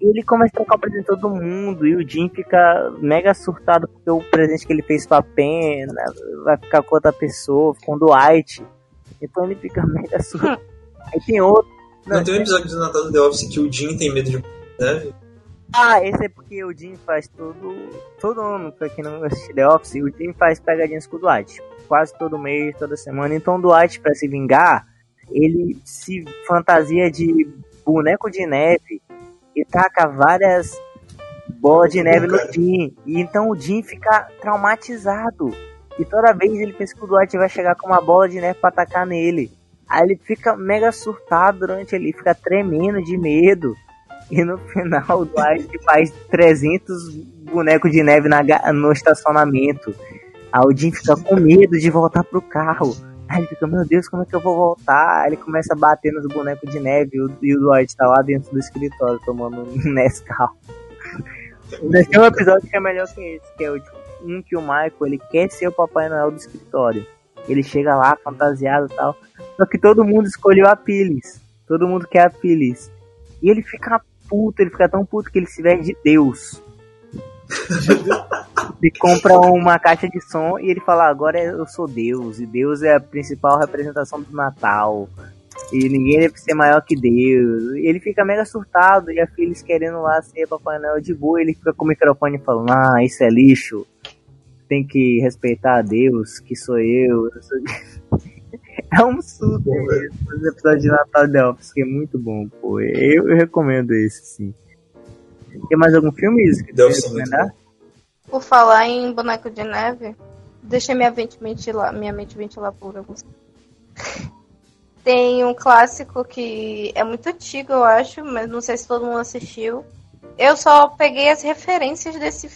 Speaker 3: E ele começa a trocar o presente de todo mundo. E o Jim fica mega surtado porque o presente que ele fez pra Pena vai ficar com outra pessoa, com o Dwight. Então ele fica mega surtado. Aí tem outro.
Speaker 5: Não, tem um episódio do Natal do The Office que o Jim tem medo de. Né?
Speaker 3: Ah, esse é porque o Jim faz todo. Todo ano, pra quem não assiste The Office, o Jim faz pegadinhas com o Dwight. Quase todo mês, toda semana. Então o Dwight, pra se vingar, ele se fantasia de boneco de neve e taca várias bolas de neve no Jim. E então o Jim fica traumatizado. E toda vez ele pensa que o Dwight vai chegar com uma bola de neve pra atacar nele. Aí ele fica mega surtado durante ele, fica tremendo de medo. E no final o Dwight faz 300 bonecos de neve na no estacionamento. Aí o Jim fica com medo de voltar pro carro. Aí ele fica, meu Deus, como é que eu vou voltar? Aí ele começa a bater nos bonecos de neve e o, e o tá lá dentro do escritório tomando um Nescau. Tem um episódio que é melhor que esse, que é o, um que o Michael ele quer ser o Papai Noel do escritório. Ele chega lá fantasiado e tal. Só que todo mundo escolheu a Phyllis. Todo mundo quer a Phyllis. E ele fica puto, ele fica tão puto que ele se veste de Deus. Ele compra uma caixa de som e ele fala, agora eu sou Deus, e Deus é a principal representação do Natal. E ninguém deve ser maior que Deus. E ele fica mega surtado e a filha querendo lá ser Papai Noel de boa. Ele fica com o microfone falando: Ah, isso é lixo. Tem que respeitar a Deus, que sou eu. o quê. É um super esse episódio de Natal de Office, que é muito bom, pô. Eu, eu recomendo esse, sim. Tem mais algum filme isso que
Speaker 5: muito
Speaker 3: recomendar?
Speaker 4: Por falar em boneco de neve, deixa minha mente ventilar, minha mente ventilar por alguns. Tem um clássico que é muito antigo, eu acho, mas não sei se todo mundo assistiu. Eu só peguei as referências desse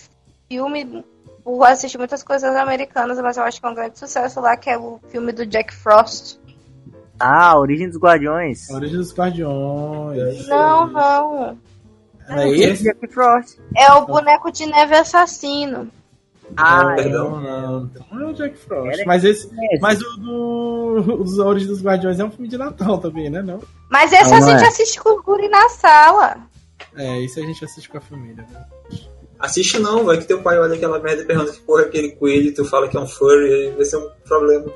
Speaker 4: filme por assistir muitas coisas americanas, mas eu acho que é um grande sucesso lá, que é o filme do Jack Frost.
Speaker 3: Ah, Origem dos Guardiões.
Speaker 2: Origem dos Guardiões.
Speaker 4: Não, não.
Speaker 2: É?
Speaker 3: Jack Frost.
Speaker 4: É o boneco de neve assassino.
Speaker 3: Ah,
Speaker 2: não,
Speaker 5: perdão.
Speaker 2: não, não é o Jack Frost. Mas esse,
Speaker 3: é
Speaker 2: mas o do os dos Guardiões é um filme de Natal também, né? Não?
Speaker 4: Mas esse
Speaker 3: Não,
Speaker 4: a
Speaker 3: não
Speaker 4: gente
Speaker 3: é.
Speaker 4: assiste com o guri na sala.
Speaker 2: É, isso a gente assiste com a família. Né?
Speaker 5: Assiste não, vai que teu pai olha aquela merda e pergunta que porra é aquele coelho e tu fala que é um furry, aí vai ser um problema.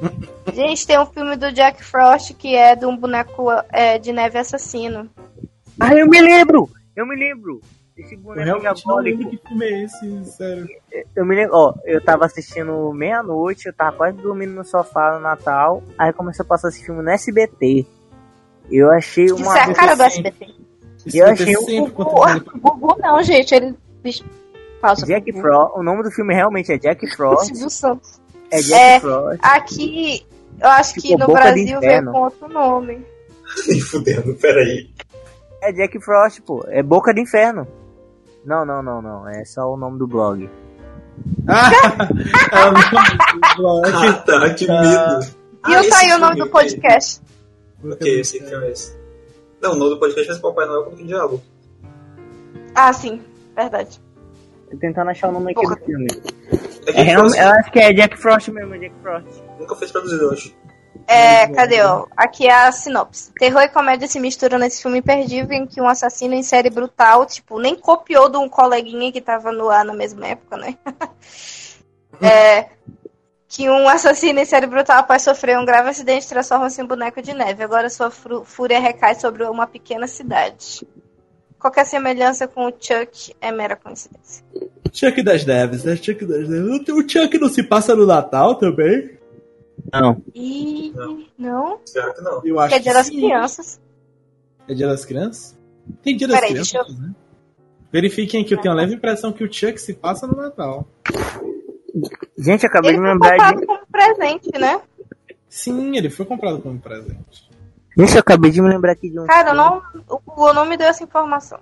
Speaker 4: Gente, tem um filme do Jack Frost que é de um boneco é, de neve assassino.
Speaker 3: Ah, eu me lembro! Eu me lembro! Esse
Speaker 2: Eu
Speaker 3: boneco
Speaker 2: realmente não
Speaker 3: diabólico.
Speaker 2: lembro que filme é esse, sério.
Speaker 3: Eu me lembro, ó, eu tava assistindo meia-noite, eu tava quase dormindo no sofá no Natal, aí começou a passar esse filme no SBT. Eu achei
Speaker 4: Isso
Speaker 3: uma.
Speaker 4: é a cara do. SBT.
Speaker 2: Esse
Speaker 3: Eu achei um
Speaker 2: sempre
Speaker 4: Gugu, não, gente. Ele.
Speaker 3: Jack. Frost, o nome do filme realmente é Jack Frost.
Speaker 4: Silvio Santos.
Speaker 3: É Jack
Speaker 4: É.
Speaker 3: Frost.
Speaker 4: Aqui, eu acho que no Brasil veio
Speaker 3: Inferno.
Speaker 4: com outro nome.
Speaker 5: Nem fudendo, peraí.
Speaker 3: É Jack Frost, pô. É Boca do Inferno. Não, não, não, não. É só o nome do blog.
Speaker 2: Ah! é o nome do
Speaker 5: Ah, tá, que medo.
Speaker 4: E
Speaker 5: Ah,
Speaker 4: eu saí
Speaker 5: esse
Speaker 4: o nome do podcast.
Speaker 2: blog.
Speaker 5: Ok, esse filme é esse. Não, o nome do podcast vai ser Papai Noel com o Diabo.
Speaker 4: Ah, sim, verdade.
Speaker 3: Tô tentando achar o nome aqui
Speaker 4: Porra.
Speaker 3: do filme.
Speaker 5: É
Speaker 3: É,
Speaker 5: que
Speaker 3: eu acho que é Jack Frost mesmo, é Jack Frost.
Speaker 5: nunca fez traduzido, eu acho.
Speaker 4: É, cadê, ó? Aqui é a sinopse. Terror e comédia se misturam nesse filme imperdível em que um assassino em série brutal, tipo, nem copiou de um coleguinha que tava no ar na mesma época, né? é, que um assassino em série brutal, após sofrer um grave acidente, transforma-se em boneco de neve. Agora sua fúria recai sobre uma pequena cidade. Qualquer semelhança com o Chuck é mera coincidência.
Speaker 2: Chuck das Neves, né? Chuck das Neves. O Chuck não se passa no Natal também?
Speaker 3: Não.
Speaker 4: E
Speaker 5: Não.
Speaker 4: não,
Speaker 5: Espero que não.
Speaker 2: Eu acho
Speaker 4: que é dia das
Speaker 2: sim.
Speaker 4: crianças.
Speaker 2: É dia das crianças? Tem dia das
Speaker 4: Peraí,
Speaker 2: crianças,
Speaker 4: deixa eu-
Speaker 2: né? Verifiquem que eu tenho a leve impressão que o Chuck se passa no Natal.
Speaker 3: Gente, acabei
Speaker 4: Ele
Speaker 3: de
Speaker 4: foi
Speaker 3: lembrar
Speaker 4: comprado
Speaker 3: de.
Speaker 4: como presente, né?
Speaker 2: Sim, ele foi comprado como presente.
Speaker 3: Gente, eu acabei de me lembrar aqui de um
Speaker 4: Cara,
Speaker 3: filme.
Speaker 4: não, o Google não me deu essa informação.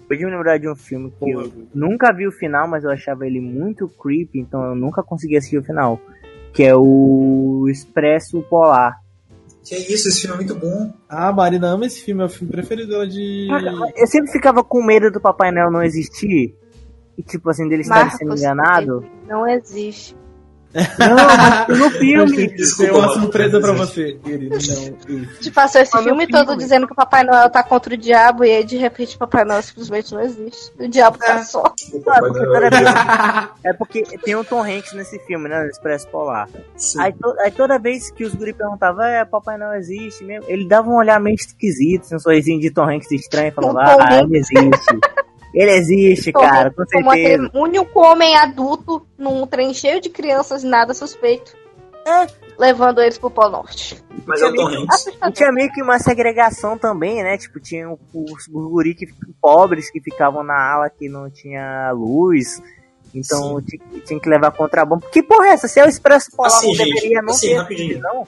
Speaker 3: Acabei de me lembrar de um filme que eu nunca vi o final, mas eu achava ele muito creepy, então eu nunca consegui assistir o final. Que é o Expresso Polar.
Speaker 5: Que é isso, esse filme é muito bom.
Speaker 2: Ah, a Marina ama esse filme, é o filme preferido dela de.
Speaker 3: Eu sempre ficava com medo do Papai Noel não existir. E tipo assim, dele estar sendo enganado.
Speaker 4: Não existe.
Speaker 3: Não, mas no filme.
Speaker 2: Tem
Speaker 5: Desculpa,
Speaker 2: uma surpresa pra você, querido. Não.
Speaker 4: Te passou esse filme
Speaker 3: filme-
Speaker 4: todo dizendo que o Papai Noel tá contra o diabo e aí de repente o Papai Noel simplesmente não existe. O diabo tá só.
Speaker 5: O é Deus.
Speaker 3: É porque tem o Tom Hanks nesse filme, né? No Expresso Polar. Aí, to- aí toda vez que os guri perguntavam, é, Papai Noel existe mesmo? Ele dava um olhar meio esquisito, assim, um sorrisinho de Tom Hanks estranho, e falava,
Speaker 4: O Tom
Speaker 3: ah, ele existe. ele existe, cara, com
Speaker 4: Como
Speaker 3: certeza.
Speaker 4: aquele único homem adulto num trem cheio de crianças nada suspeito.
Speaker 3: É.
Speaker 4: Levando eles pro Polo Norte.
Speaker 5: Mas é o Tom Hanks.
Speaker 3: E tinha meio que uma segregação também, né? Tipo, tinha os, guri que, pobres que ficavam na ala que não tinha luz. Então tinha, tinha que levar contrabando. Que porra é essa? Se é o Expresso Polar,
Speaker 5: Assim,
Speaker 3: não
Speaker 5: gente,
Speaker 3: deveria não
Speaker 5: assim,
Speaker 3: ter
Speaker 5: rapidinho.
Speaker 3: não?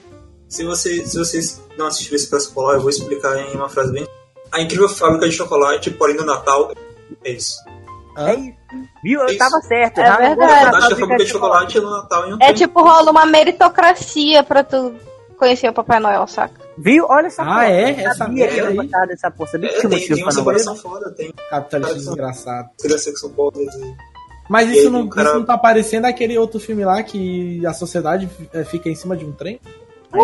Speaker 5: Se, você, se vocês não assistiram esse Expresso Polar, eu vou explicar em uma frase bem. A incrível fábrica de chocolate, porém no Natal, é isso.
Speaker 3: É isso. Viu? Eu
Speaker 5: Isso.
Speaker 3: tava certo.
Speaker 4: É
Speaker 3: tava-
Speaker 4: verdade.
Speaker 3: Eu
Speaker 5: fábrica de chocolate é no Natal e não
Speaker 4: É
Speaker 5: tem.
Speaker 4: tipo, rola uma meritocracia pra tu conhecer o Papai Noel, saca?
Speaker 3: Viu? Olha essa
Speaker 2: Ah,
Speaker 3: porra.
Speaker 2: é?
Speaker 3: Eu
Speaker 2: Essa
Speaker 3: sabia que
Speaker 2: aí.
Speaker 3: gostava dessa porra. Sabia que
Speaker 5: É,
Speaker 3: tinha
Speaker 5: tem,
Speaker 3: motivo
Speaker 5: tem uma
Speaker 3: pra não
Speaker 5: foda, tem
Speaker 2: Capitalista desgraçado.
Speaker 5: que
Speaker 2: Mas isso
Speaker 5: aí,
Speaker 2: não,
Speaker 5: cara-
Speaker 2: isso não tá parecendo aquele outro filme lá que a sociedade eh, fica em cima de um trem?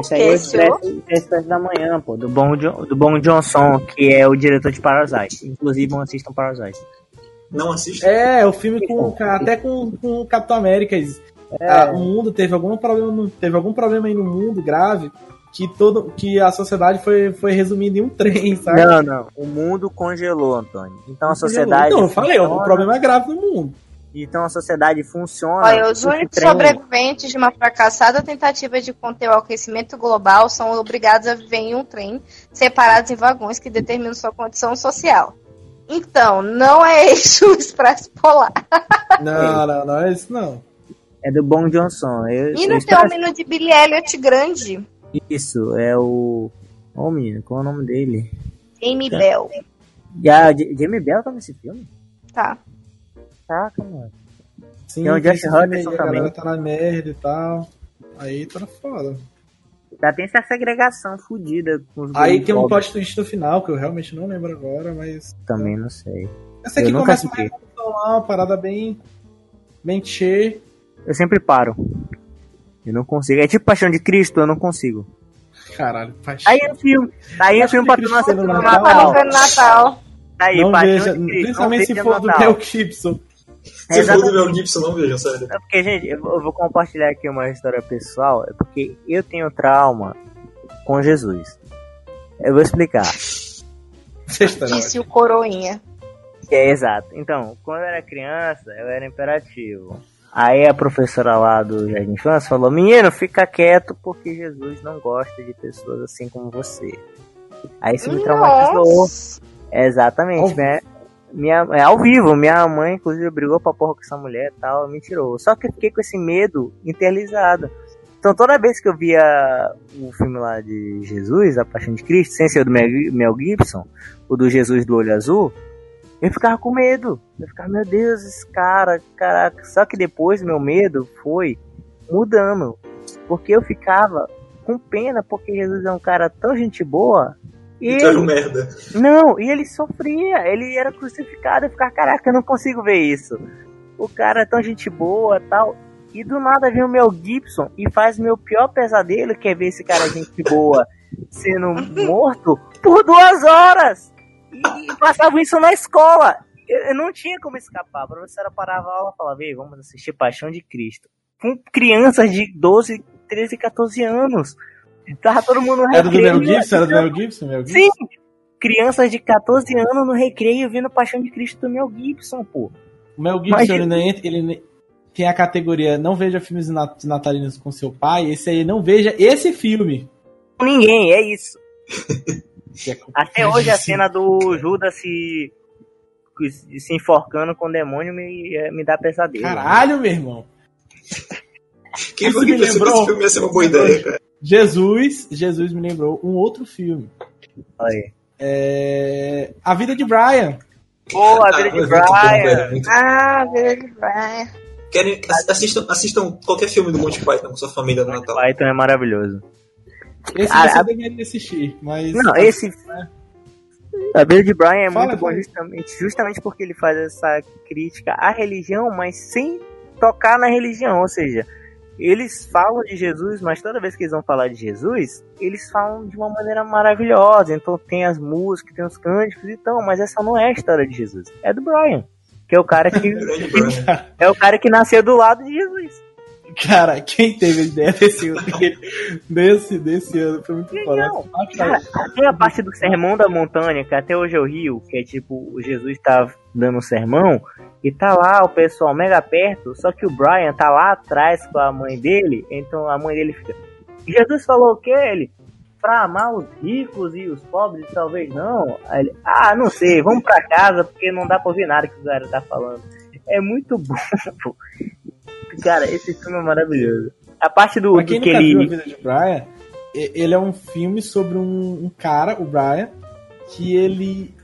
Speaker 3: Isso aí é o? Expresso, Expresso da Manhã, pô, do Bom, do Bom Johnson, que é o diretor de Parasite. Inclusive, não assistam Parasite.
Speaker 5: não assistem.
Speaker 2: É, o filme com até com, com o Capitão América. Ah, o mundo teve algum problema, teve algum problema aí no mundo grave que todo que a sociedade foi, foi resumida em um trem, sabe?
Speaker 3: Não, não. O mundo congelou, Antônio. Então a sociedade.
Speaker 2: Então, eu falei, o problema é grave no mundo.
Speaker 3: Então a sociedade funciona.
Speaker 4: Olha, os únicos
Speaker 3: trem-
Speaker 4: sobreviventes de uma fracassada tentativa de conter o aquecimento global são obrigados a viver em um trem, separados em vagões que determinam sua condição social. Então, não é esse o expresso polar.
Speaker 2: Não, não, não é isso não.
Speaker 3: É do Bom Johnson. Eu,
Speaker 4: E não tem um menino de Billy Elliot grande,
Speaker 3: Isso, é o. Ô menino, qual é o nome dele?
Speaker 4: Amy Bell.
Speaker 3: E a J- Jamie Bell tá nesse filme?
Speaker 4: Tá.
Speaker 3: Caraca, mano.
Speaker 2: Sim,
Speaker 3: Tem o Josh Hutcherson
Speaker 2: a galera
Speaker 3: também.
Speaker 2: tá na merda e tal. Aí tá foda.
Speaker 3: Já tem essa segregação fudida com os
Speaker 2: Aí tem um plot twist no final, que eu realmente não lembro agora, mas.
Speaker 3: Também não sei.
Speaker 2: Essa aqui
Speaker 3: Eu nunca
Speaker 2: começa
Speaker 3: assisti.
Speaker 2: uma, uma parada bem. bem cheia.
Speaker 3: Eu sempre paro. Eu não consigo. É tipo Paixão de Cristo, eu não consigo.
Speaker 2: Caralho, paixão.
Speaker 3: Aí é filme. Aí é filme pra tu não assistir
Speaker 2: no Natal.
Speaker 3: Natal.
Speaker 4: Natal.
Speaker 3: Aí,
Speaker 2: não
Speaker 3: Paixão
Speaker 2: veja,
Speaker 3: de Cristo.
Speaker 2: principalmente
Speaker 3: não
Speaker 2: se for do. Mel Gibson.
Speaker 5: Se for do
Speaker 3: Exatamente.
Speaker 5: Mel Gibson, não vejam, sério.
Speaker 3: É porque, gente, eu vou compartilhar aqui uma história pessoal. É porque eu tenho trauma com Jesus. Eu vou explicar.
Speaker 2: Sexta
Speaker 4: Disse o coroinha.
Speaker 3: É exato. Então, quando eu era criança, eu era imperativo. Aí a professora lá do Jardim de Infância falou: Menino, fica quieto porque Jesus não gosta de pessoas assim como você. Aí isso me traumatizou.
Speaker 4: Nossa.
Speaker 3: Exatamente,
Speaker 2: Ao
Speaker 3: né? Minha, é ao vivo, minha mãe, inclusive, brigou pra porra com essa mulher e tal, me tirou. Só que eu fiquei com esse medo internalizado. Então toda vez que eu via o filme lá de Jesus, A Paixão de Cristo, sem ser o do Mel Gibson, o do Jesus do Olho Azul, eu ficava com medo. Eu ficava, meu Deus, esse cara, caraca. Só que depois meu medo foi mudando. Porque eu ficava com pena, porque Jesus é um cara tão gente boa. E
Speaker 5: E tu era
Speaker 3: ele-
Speaker 5: um merda.
Speaker 3: não, e ele sofria, ele era crucificado, eu ficava, caraca, eu não consigo ver isso. O cara é tão gente boa tal. E do nada vem o Mel Gibson e faz meu pior pesadelo, que é ver esse cara gente boa sendo morto por duas horas. E, e passava isso na escola. Eu, eu não tinha como escapar. A professora parava a aula e falava, Ei, vamos assistir Paixão de Cristo. Com crianças de 12, 13, 14 anos. Tava todo mundo no
Speaker 2: Era do Mel
Speaker 3: recreio,
Speaker 2: Gibson? Era do Mel Gibson? Mel Gibson?
Speaker 3: Sim, crianças de 14 anos no recreio vendo Paixão de Cristo do Mel Gibson, pô.
Speaker 2: O Mel Gibson,
Speaker 3: Imagina.
Speaker 2: ele, nem ele tem a categoria não veja filmes nat- natalinos com seu pai, esse aí não veja esse filme.
Speaker 3: Ninguém, é isso.
Speaker 2: É
Speaker 3: Até hoje a cena do Judas se, se enforcando com o demônio me, me dá pesadelo.
Speaker 2: Caralho, meu irmão.
Speaker 5: Quem foi que
Speaker 2: me
Speaker 5: pensou que
Speaker 2: lembrou-
Speaker 5: esse filme ia ser uma boa ideia, cara?
Speaker 2: Jesus, Jesus me lembrou um outro filme.
Speaker 3: Olha aí.
Speaker 2: É... A Vida de Brian.
Speaker 3: Pô, a
Speaker 5: Ah,
Speaker 3: vida de
Speaker 5: muito bom,
Speaker 3: Brian.
Speaker 5: velho, muito-
Speaker 4: Ah, Village Brian.
Speaker 5: Querem, ass- assistam, assistam qualquer filme do Monty Python com sua família no Natal.
Speaker 3: Python é maravilhoso.
Speaker 2: Esse
Speaker 3: Ah,
Speaker 2: você
Speaker 3: a-
Speaker 2: deveria assistir, mas.
Speaker 3: Não, esse. A vida de Brian é
Speaker 2: Fala,
Speaker 3: muito bom justamente, justamente porque ele faz essa crítica à religião, mas sem tocar na religião. Ou seja, eles falam de Jesus, mas toda vez que eles vão falar de Jesus, eles falam de uma maneira maravilhosa. Então tem as músicas, tem os cânticos e tal, mas essa não é a história de Jesus. É do Brian. Que é o cara que
Speaker 5: Brian.
Speaker 3: é o cara que nasceu do lado de Jesus.
Speaker 2: Cara, quem teve a ideia desse, desse, desse ano foi muito foda. Parte
Speaker 3: Cara, tem a parte do sermão da montanha, que até hoje eu rio, que é tipo, o Jesus tá dando um sermão, e tá lá o pessoal mega perto, só que o Brian tá lá atrás com a mãe dele, então a mãe dele fica. Jesus falou o que? Ele? Pra amar os ricos e os pobres, talvez não. Ele, ah, não sei, vamos pra casa, porque não dá pra ouvir nada que o cara tá falando. É muito bom, pô. Cara, esse filme é maravilhoso. A parte do,
Speaker 2: Pra
Speaker 3: do
Speaker 2: quem
Speaker 3: que
Speaker 2: nunca viu a
Speaker 3: ele.
Speaker 2: vida de Brian, ele é um filme sobre um, um cara, o Brian, que ele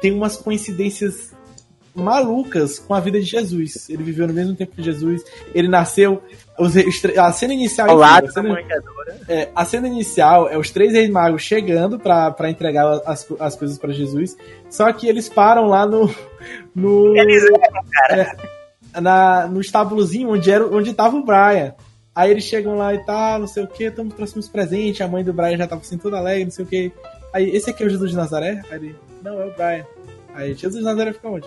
Speaker 2: tem umas coincidências malucas com a vida de Jesus. Ele viveu no mesmo tempo que Jesus. Ele nasceu. os- A cena inicial. é
Speaker 3: da
Speaker 2: a, cena, é, a cena inicial é os três reis magos chegando pra, pra entregar as, as coisas pra Jesus. Só que eles param lá no. no
Speaker 3: Eles eram, cara.
Speaker 2: na, no estábulozinho onde, era, onde tava o Brian. Aí eles chegam lá e tal, não sei o que, estamos trouxemos presente, a mãe do Brian já tava assim toda alegre, não sei o que. Aí, esse aqui é o Jesus de Nazaré? Aí ele, não, é o Brian. Aí, Jesus de Nazaré fica onde?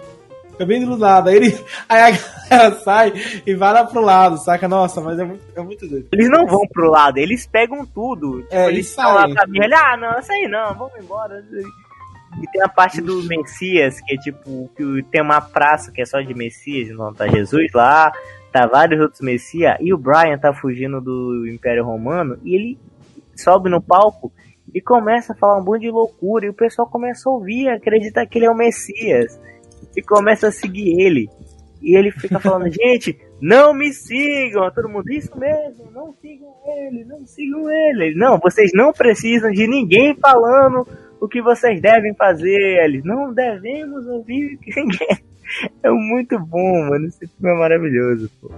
Speaker 2: Fica bem do lado. Aí, ele, aí a galera sai e vai lá pro lado, saca? Nossa, mas é muito, é muito doido.
Speaker 3: Eles não vão pro lado, eles pegam tudo. Tipo,
Speaker 2: É,
Speaker 3: eles lá
Speaker 2: saem.
Speaker 3: pra mim, ah, não, isso aí não, vamos embora. E tem a parte do Messias, que é tipo, que tem uma praça que é só de Messias, então tá Jesus lá, tá vários outros Messias, e o Brian tá fugindo do Império Romano, e ele sobe no palco e começa a falar um monte de loucura, e o pessoal começa a ouvir, acreditar que ele é o Messias, e começa a seguir ele. E ele fica falando, gente, não me sigam. Todo mundo, isso mesmo, não sigam ele, não sigam ele. Não, vocês não precisam de ninguém falando o que vocês devem fazer. Eles, não devemos ouvir ninguém. É muito bom, mano. Esse filme é maravilhoso, pô.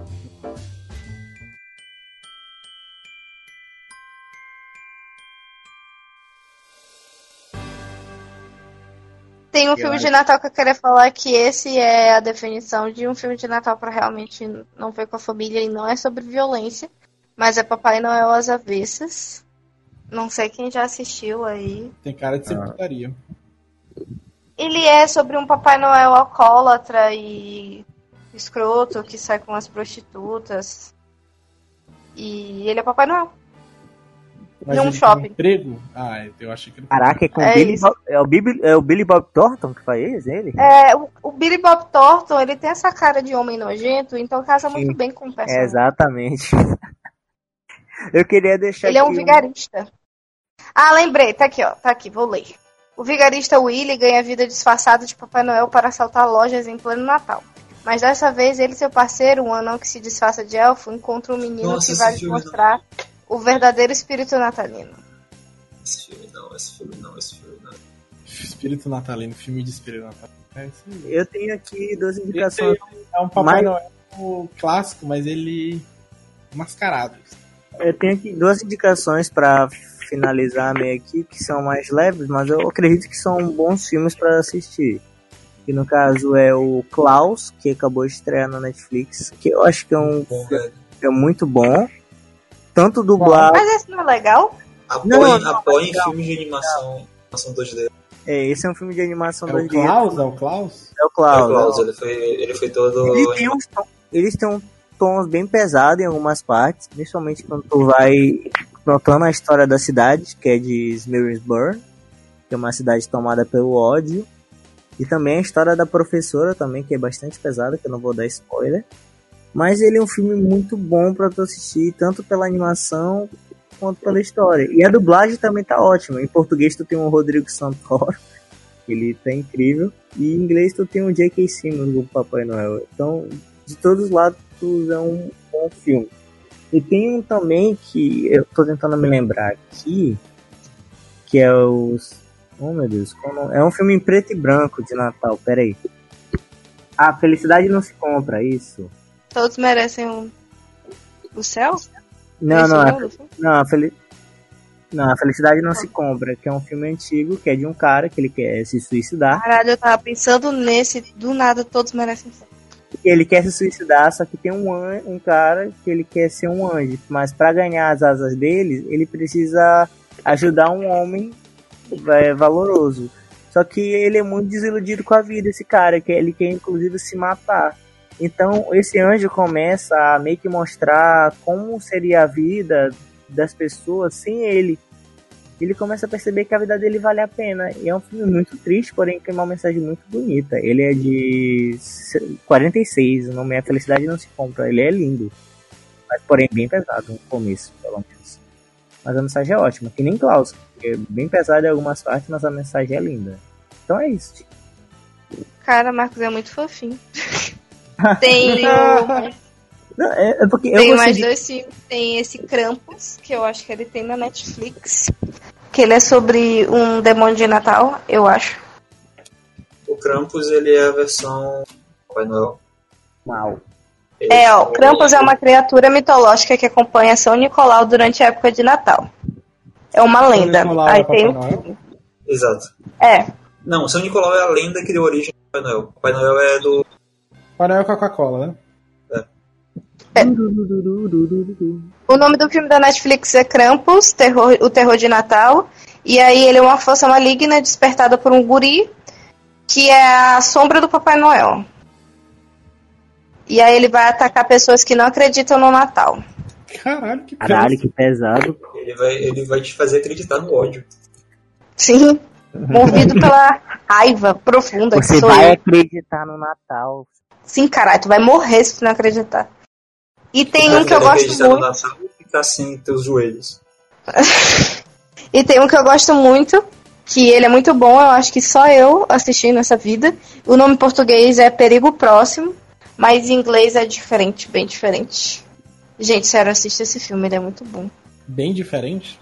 Speaker 4: Tem um
Speaker 3: Eu
Speaker 4: filme
Speaker 3: acho-
Speaker 4: de Natal que eu queria falar que esse é a definição de um filme de Natal pra realmente não ver com a família e não é sobre violência, mas é Papai Noel às avessas. Não sei quem já assistiu aí.
Speaker 2: Tem cara de ser
Speaker 3: Ah.
Speaker 2: putaria.
Speaker 4: Ele é sobre um Papai Noel alcoólatra e escroto que sai com as prostitutas. E ele é Papai Noel.
Speaker 2: Mas
Speaker 4: Num
Speaker 2: ele tem
Speaker 4: shopping.
Speaker 2: emprego? Ah, eu achei que ele.
Speaker 3: Caraca, é com
Speaker 4: É
Speaker 3: Billy. Bob, é, o Billy, é o Billy Bob Thornton que faz ele?
Speaker 4: É, o, o Billy Bob Thornton, ele tem essa cara de homem nojento, então casa muito
Speaker 3: Sim.
Speaker 4: bem com o
Speaker 3: É,
Speaker 4: personagem.
Speaker 3: exatamente. Eu queria deixar
Speaker 4: Ele é um vigarista. Ah, lembrei, tá aqui, ó. Tá aqui, vou ler. O vigarista Willy ganha vida disfarçado de Papai Noel para assaltar lojas em pleno Natal. Mas dessa vez ele e seu parceiro, um anão que se disfarça de elfo, encontram um menino
Speaker 5: Nossa,
Speaker 4: que vai lhe
Speaker 5: filme
Speaker 4: mostrar o verdadeiro espírito natalino.
Speaker 5: Esse filme não, esse filme não, esse filme não.
Speaker 2: Espírito natalino, filme de espírito natalino. É.
Speaker 3: Eu tenho aqui duas
Speaker 2: Esse
Speaker 3: indicações.
Speaker 2: é um Papai
Speaker 3: Mas-
Speaker 2: Noel clássico, mas ele mascarado.
Speaker 3: Eu tenho aqui duas indicações pra finalizar meio aqui, que são mais leves, mas eu acredito que são bons filmes pra assistir. Que no caso é o Klaus, que acabou de estrear na Netflix, que eu acho que é um
Speaker 5: velho.
Speaker 3: é muito bom. Tanto dublado.
Speaker 4: Mas esse não é legal?
Speaker 5: Apoiem,
Speaker 3: Não, não,
Speaker 5: apoiem
Speaker 3: legal.
Speaker 5: filmes de animação, animação 2D.
Speaker 3: É, esse é um filme de animação
Speaker 2: É
Speaker 3: 2D.
Speaker 2: o Klaus? É o Klaus?
Speaker 3: É o
Speaker 5: É,
Speaker 3: Klaus.
Speaker 5: o Klaus, ele foi, ele foi todo.
Speaker 3: Ele tem tom- eles têm um tons bem pesados em algumas partes, principalmente quando tu vai notando a história da cidade, que é de Smirsburn, que é uma cidade tomada pelo ódio. E também a história da professora também, que é bastante pesada, que eu não vou dar spoiler. Mas ele é um filme muito bom pra tu assistir, tanto pela animação quanto pela história. E a dublagem também tá ótima. Em português tu tem o Rodrigo Santoro, ele tá incrível. E em inglês tu tem o J.K. Simmons do Papai Noel. Então, de todos os lados é um bom filme. E tem um também que eu tô tentando me lembrar aqui, que é os... Oh meu Deus, como... é um filme em preto e branco de Natal, peraí. A Felicidade Não Se Compra, isso.
Speaker 4: Todos merecem um... o céu?
Speaker 3: Não,
Speaker 4: Esse
Speaker 3: não,
Speaker 4: é
Speaker 3: a, não, a Fel- não, a Felicidade Não Se Compra, que é um filme antigo, que é de um cara que ele quer se suicidar.
Speaker 4: Caralho, eu tava pensando nesse, do nada todos merecem céu.
Speaker 3: ele quer se suicidar, só que tem um, an- um cara que ele quer ser um anjo, mas para ganhar as asas dele, ele precisa ajudar um homem é, valoroso. Só que ele é muito desiludido com a vida, esse cara, que ele quer inclusive se matar. Então esse anjo começa a meio que mostrar como seria a vida das pessoas sem ele. Ele começa a perceber que a vida dele vale a pena. E é um filme muito triste, porém tem uma mensagem muito bonita. Ele é de 46, o nome é Felicidade Não Se Compra. Ele é lindo. Mas porém bem pesado no começo, pelo menos. Mas a mensagem é ótima, que nem Klaus. É bem pesado em algumas partes, mas a mensagem é linda. Então é isso.
Speaker 4: Cara, Marcos é muito fofinho. Tem, o,
Speaker 3: Não, é, é porque eu
Speaker 4: tem
Speaker 3: gostei
Speaker 4: mais
Speaker 3: de...
Speaker 4: dois filmes. Tem esse Krampus, que eu acho que ele tem na Netflix. Que ele é sobre um demônio de Natal, eu acho.
Speaker 5: O Krampus, ele é a versão Papai Noel.
Speaker 3: Mal.
Speaker 5: Ele
Speaker 4: É, ó,
Speaker 5: foi-
Speaker 4: Krampus é uma criatura mitológica que acompanha São Nicolau durante a época de Natal. É uma lenda.
Speaker 2: Nicolau
Speaker 4: Aí
Speaker 2: é
Speaker 4: tem
Speaker 2: Papai Noel?
Speaker 5: Exato.
Speaker 4: É,
Speaker 5: Não, São Nicolau é a lenda que deu origem ao Papai Noel. Papai Noel é do.
Speaker 2: Papai Noel Coca-Cola, né?
Speaker 4: O nome do filme da Netflix é Krampus, terror, o terror de Natal. E aí ele é uma força maligna despertada por um guri que é a sombra do Papai Noel. E aí ele vai atacar pessoas que não acreditam no Natal.
Speaker 2: Caralho, que
Speaker 3: Caralho, que pesado.
Speaker 5: Ele vai, ele vai te fazer acreditar no ódio.
Speaker 4: Sim. Movido pela raiva profunda que
Speaker 3: Você
Speaker 4: sou
Speaker 3: vai
Speaker 4: eu.
Speaker 3: acreditar no Natal.
Speaker 4: Sim, caralho, tu vai morrer se tu não acreditar. E tem um que eu gosto muito.
Speaker 5: Natal e ficar assim nos teus joelhos.
Speaker 4: E tem um que eu gosto muito, que ele é muito bom, eu acho que só eu assisti nessa vida. O nome em português é Perigo Próximo, mas em inglês é diferente, bem diferente. Gente, sério, assista esse filme, ele é muito bom.
Speaker 2: Bem diferente.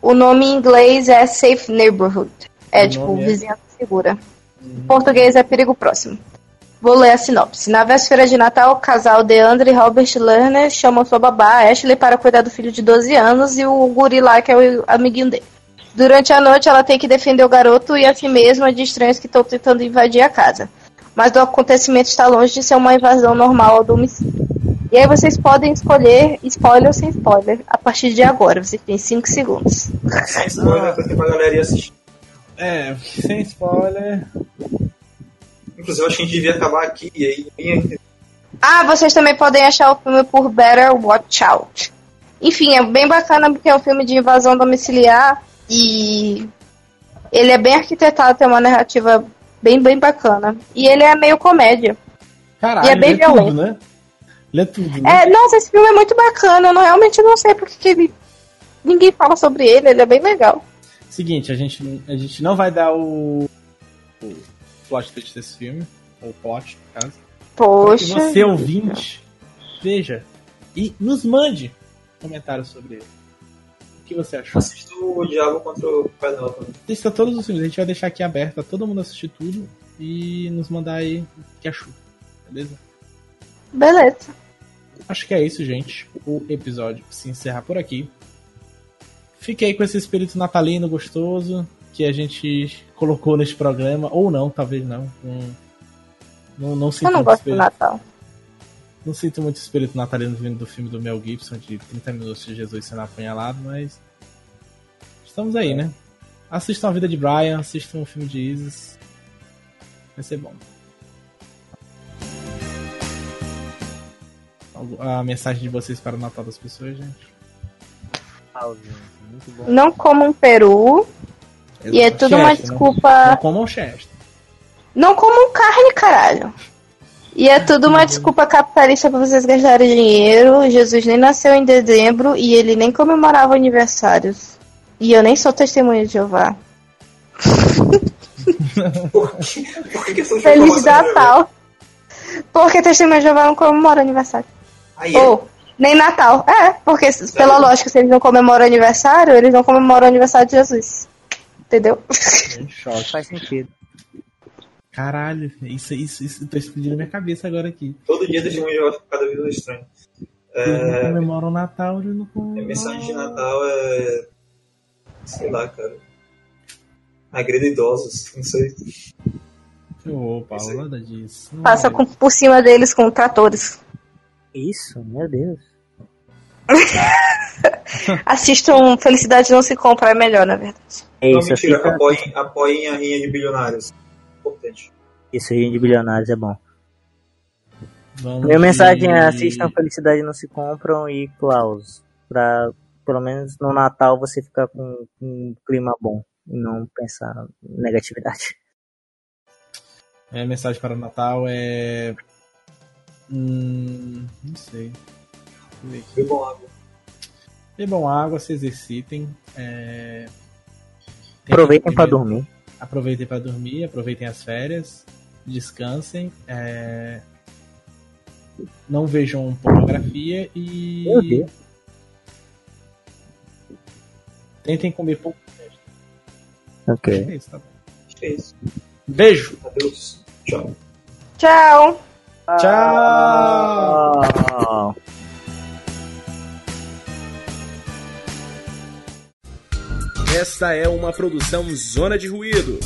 Speaker 4: O nome em inglês é Safe Neighborhood. É
Speaker 2: O
Speaker 4: tipo,
Speaker 2: é-
Speaker 4: vizinhança segura. Em português é Perigo Próximo. Vou ler a sinopse. Na véspera de Natal, o casal Deandre e Robert Lerner chamam sua babá, Ashley, para cuidar do filho de 12 anos e o guri lá, que é o amiguinho dele. Durante a noite, ela tem que defender o garoto e a si mesma de estranhos que estão tentando invadir a casa. Mas o acontecimento está longe de ser uma invasão normal ao domicílio. E aí vocês podem escolher spoiler ou sem spoiler a partir de agora. Vocês têm 5 segundos.
Speaker 5: Sem spoiler, pra pra galera ir assistir.
Speaker 2: É, sem spoiler.
Speaker 5: Inclusive, acho que a gente devia acabar aqui e aí
Speaker 4: Ah, vocês também podem achar o filme por Better Watch Out. Enfim, é bem bacana porque é um filme de invasão domiciliar e ele é bem arquitetado, tem uma narrativa bem, bem bacana. E ele é meio comédia.
Speaker 2: Caralho,
Speaker 4: E é bem
Speaker 2: lê tudo,
Speaker 4: violento.
Speaker 2: né? Lê tudo, né?
Speaker 4: É, nossa, esse filme é muito bacana. Eu não, realmente não sei porque que ele- ninguém fala sobre ele. Ele é bem legal.
Speaker 2: Seguinte, a gente, a gente não vai dar o plot twist desse filme. Ou plot, no caso.
Speaker 4: Poxa.
Speaker 2: Que você, ouvinte, veja e nos mande comentários sobre ele. O que você achou?
Speaker 5: Assisto o Diabo contra o também.
Speaker 2: Assista todos os filmes. A gente vai deixar aqui aberto pra todo mundo assistir tudo e nos mandar aí o que achou. Beleza?
Speaker 4: Beleza.
Speaker 2: Acho que é isso, gente. O episódio se encerra por aqui. Fiquei com esse espírito natalino gostoso que a gente colocou neste programa, ou não, talvez não. Não, não, não sinto
Speaker 4: Eu não
Speaker 2: muito
Speaker 4: gosto do
Speaker 2: espírito-
Speaker 4: Natal.
Speaker 2: Não sinto muito espírito natalino vindo do filme do Mel Gibson, de 30 minutos de Jesus sendo apunhalado, mas. Estamos aí, né? Assistam a vida de Brian, assistam o filme de Isis. Vai ser bom. A mensagem de vocês para o Natal das pessoas, gente.
Speaker 3: Muito bom.
Speaker 4: Não como um peru. E é tudo uma
Speaker 2: Chester, não-
Speaker 4: desculpa.
Speaker 2: Não comam Chester.
Speaker 4: Não comam carne, caralho. E é tudo uma desculpa capitalista pra vocês gastarem dinheiro. Jesus nem nasceu em dezembro e ele nem comemorava aniversários. E eu nem sou testemunha de Jeová.
Speaker 5: Por que, por que
Speaker 4: Feliz? Natal. Porque testemunha de Jeová não comemora aniversário.
Speaker 5: Aí é.
Speaker 4: Ou, nem Natal. É, porque pela lógica, se eles não comemoram aniversário, eles não comemoram o aniversário de Jesus. Entendeu?
Speaker 2: Um choque.
Speaker 3: Faz sentido.
Speaker 2: Caralho, isso, isso, isso tá explodindo na minha cabeça agora aqui.
Speaker 5: Todo dia testemunho vai ficar cada vez mais estranho.
Speaker 2: Eles não
Speaker 5: É,
Speaker 2: comemoram o Natal, eles não
Speaker 5: a
Speaker 2: comemoram.
Speaker 5: mensagem de Natal é. Sei lá, cara. Agreda idosos, não sei.
Speaker 2: Ô, Paulo,
Speaker 5: Isso aí.
Speaker 2: nada disso.
Speaker 4: Passa
Speaker 2: é.
Speaker 4: com- por cima deles com tratores.
Speaker 3: Isso, meu Deus.
Speaker 4: Assistam Felicidade Não Se Compra, é melhor, na verdade.
Speaker 3: É
Speaker 5: não,
Speaker 3: isso,
Speaker 5: mentira,
Speaker 3: assista-
Speaker 5: apoiem, apoiem a rinha de bilionários. Importante.
Speaker 3: Isso, gente de bilionários é bom.
Speaker 2: Vamos
Speaker 3: Minha mensagem é assistam Felicidade Não Se Compram e Klaus. Pra, pelo menos no Natal, você ficar com um clima bom. E não pensar negatividade.
Speaker 2: Minha mensagem para o Natal é. Hum, não sei. Aqui.
Speaker 5: Bebam água.
Speaker 2: Bebam água, se exercitem. é,
Speaker 3: Aproveitem pra
Speaker 2: comer-
Speaker 3: dormir.
Speaker 2: Aproveitem para dormir, aproveitem as férias, descansem. é, Não vejam pornografia e.
Speaker 3: Meu Deus.
Speaker 2: Tentem comer pouco.
Speaker 3: Ok.
Speaker 2: É isso, tá bom.
Speaker 5: Acho que é isso.
Speaker 2: Beijo!
Speaker 5: Adeus. Tchau.
Speaker 4: Tchau!
Speaker 2: Tchau!
Speaker 1: Esta é uma produção Zona de Ruído.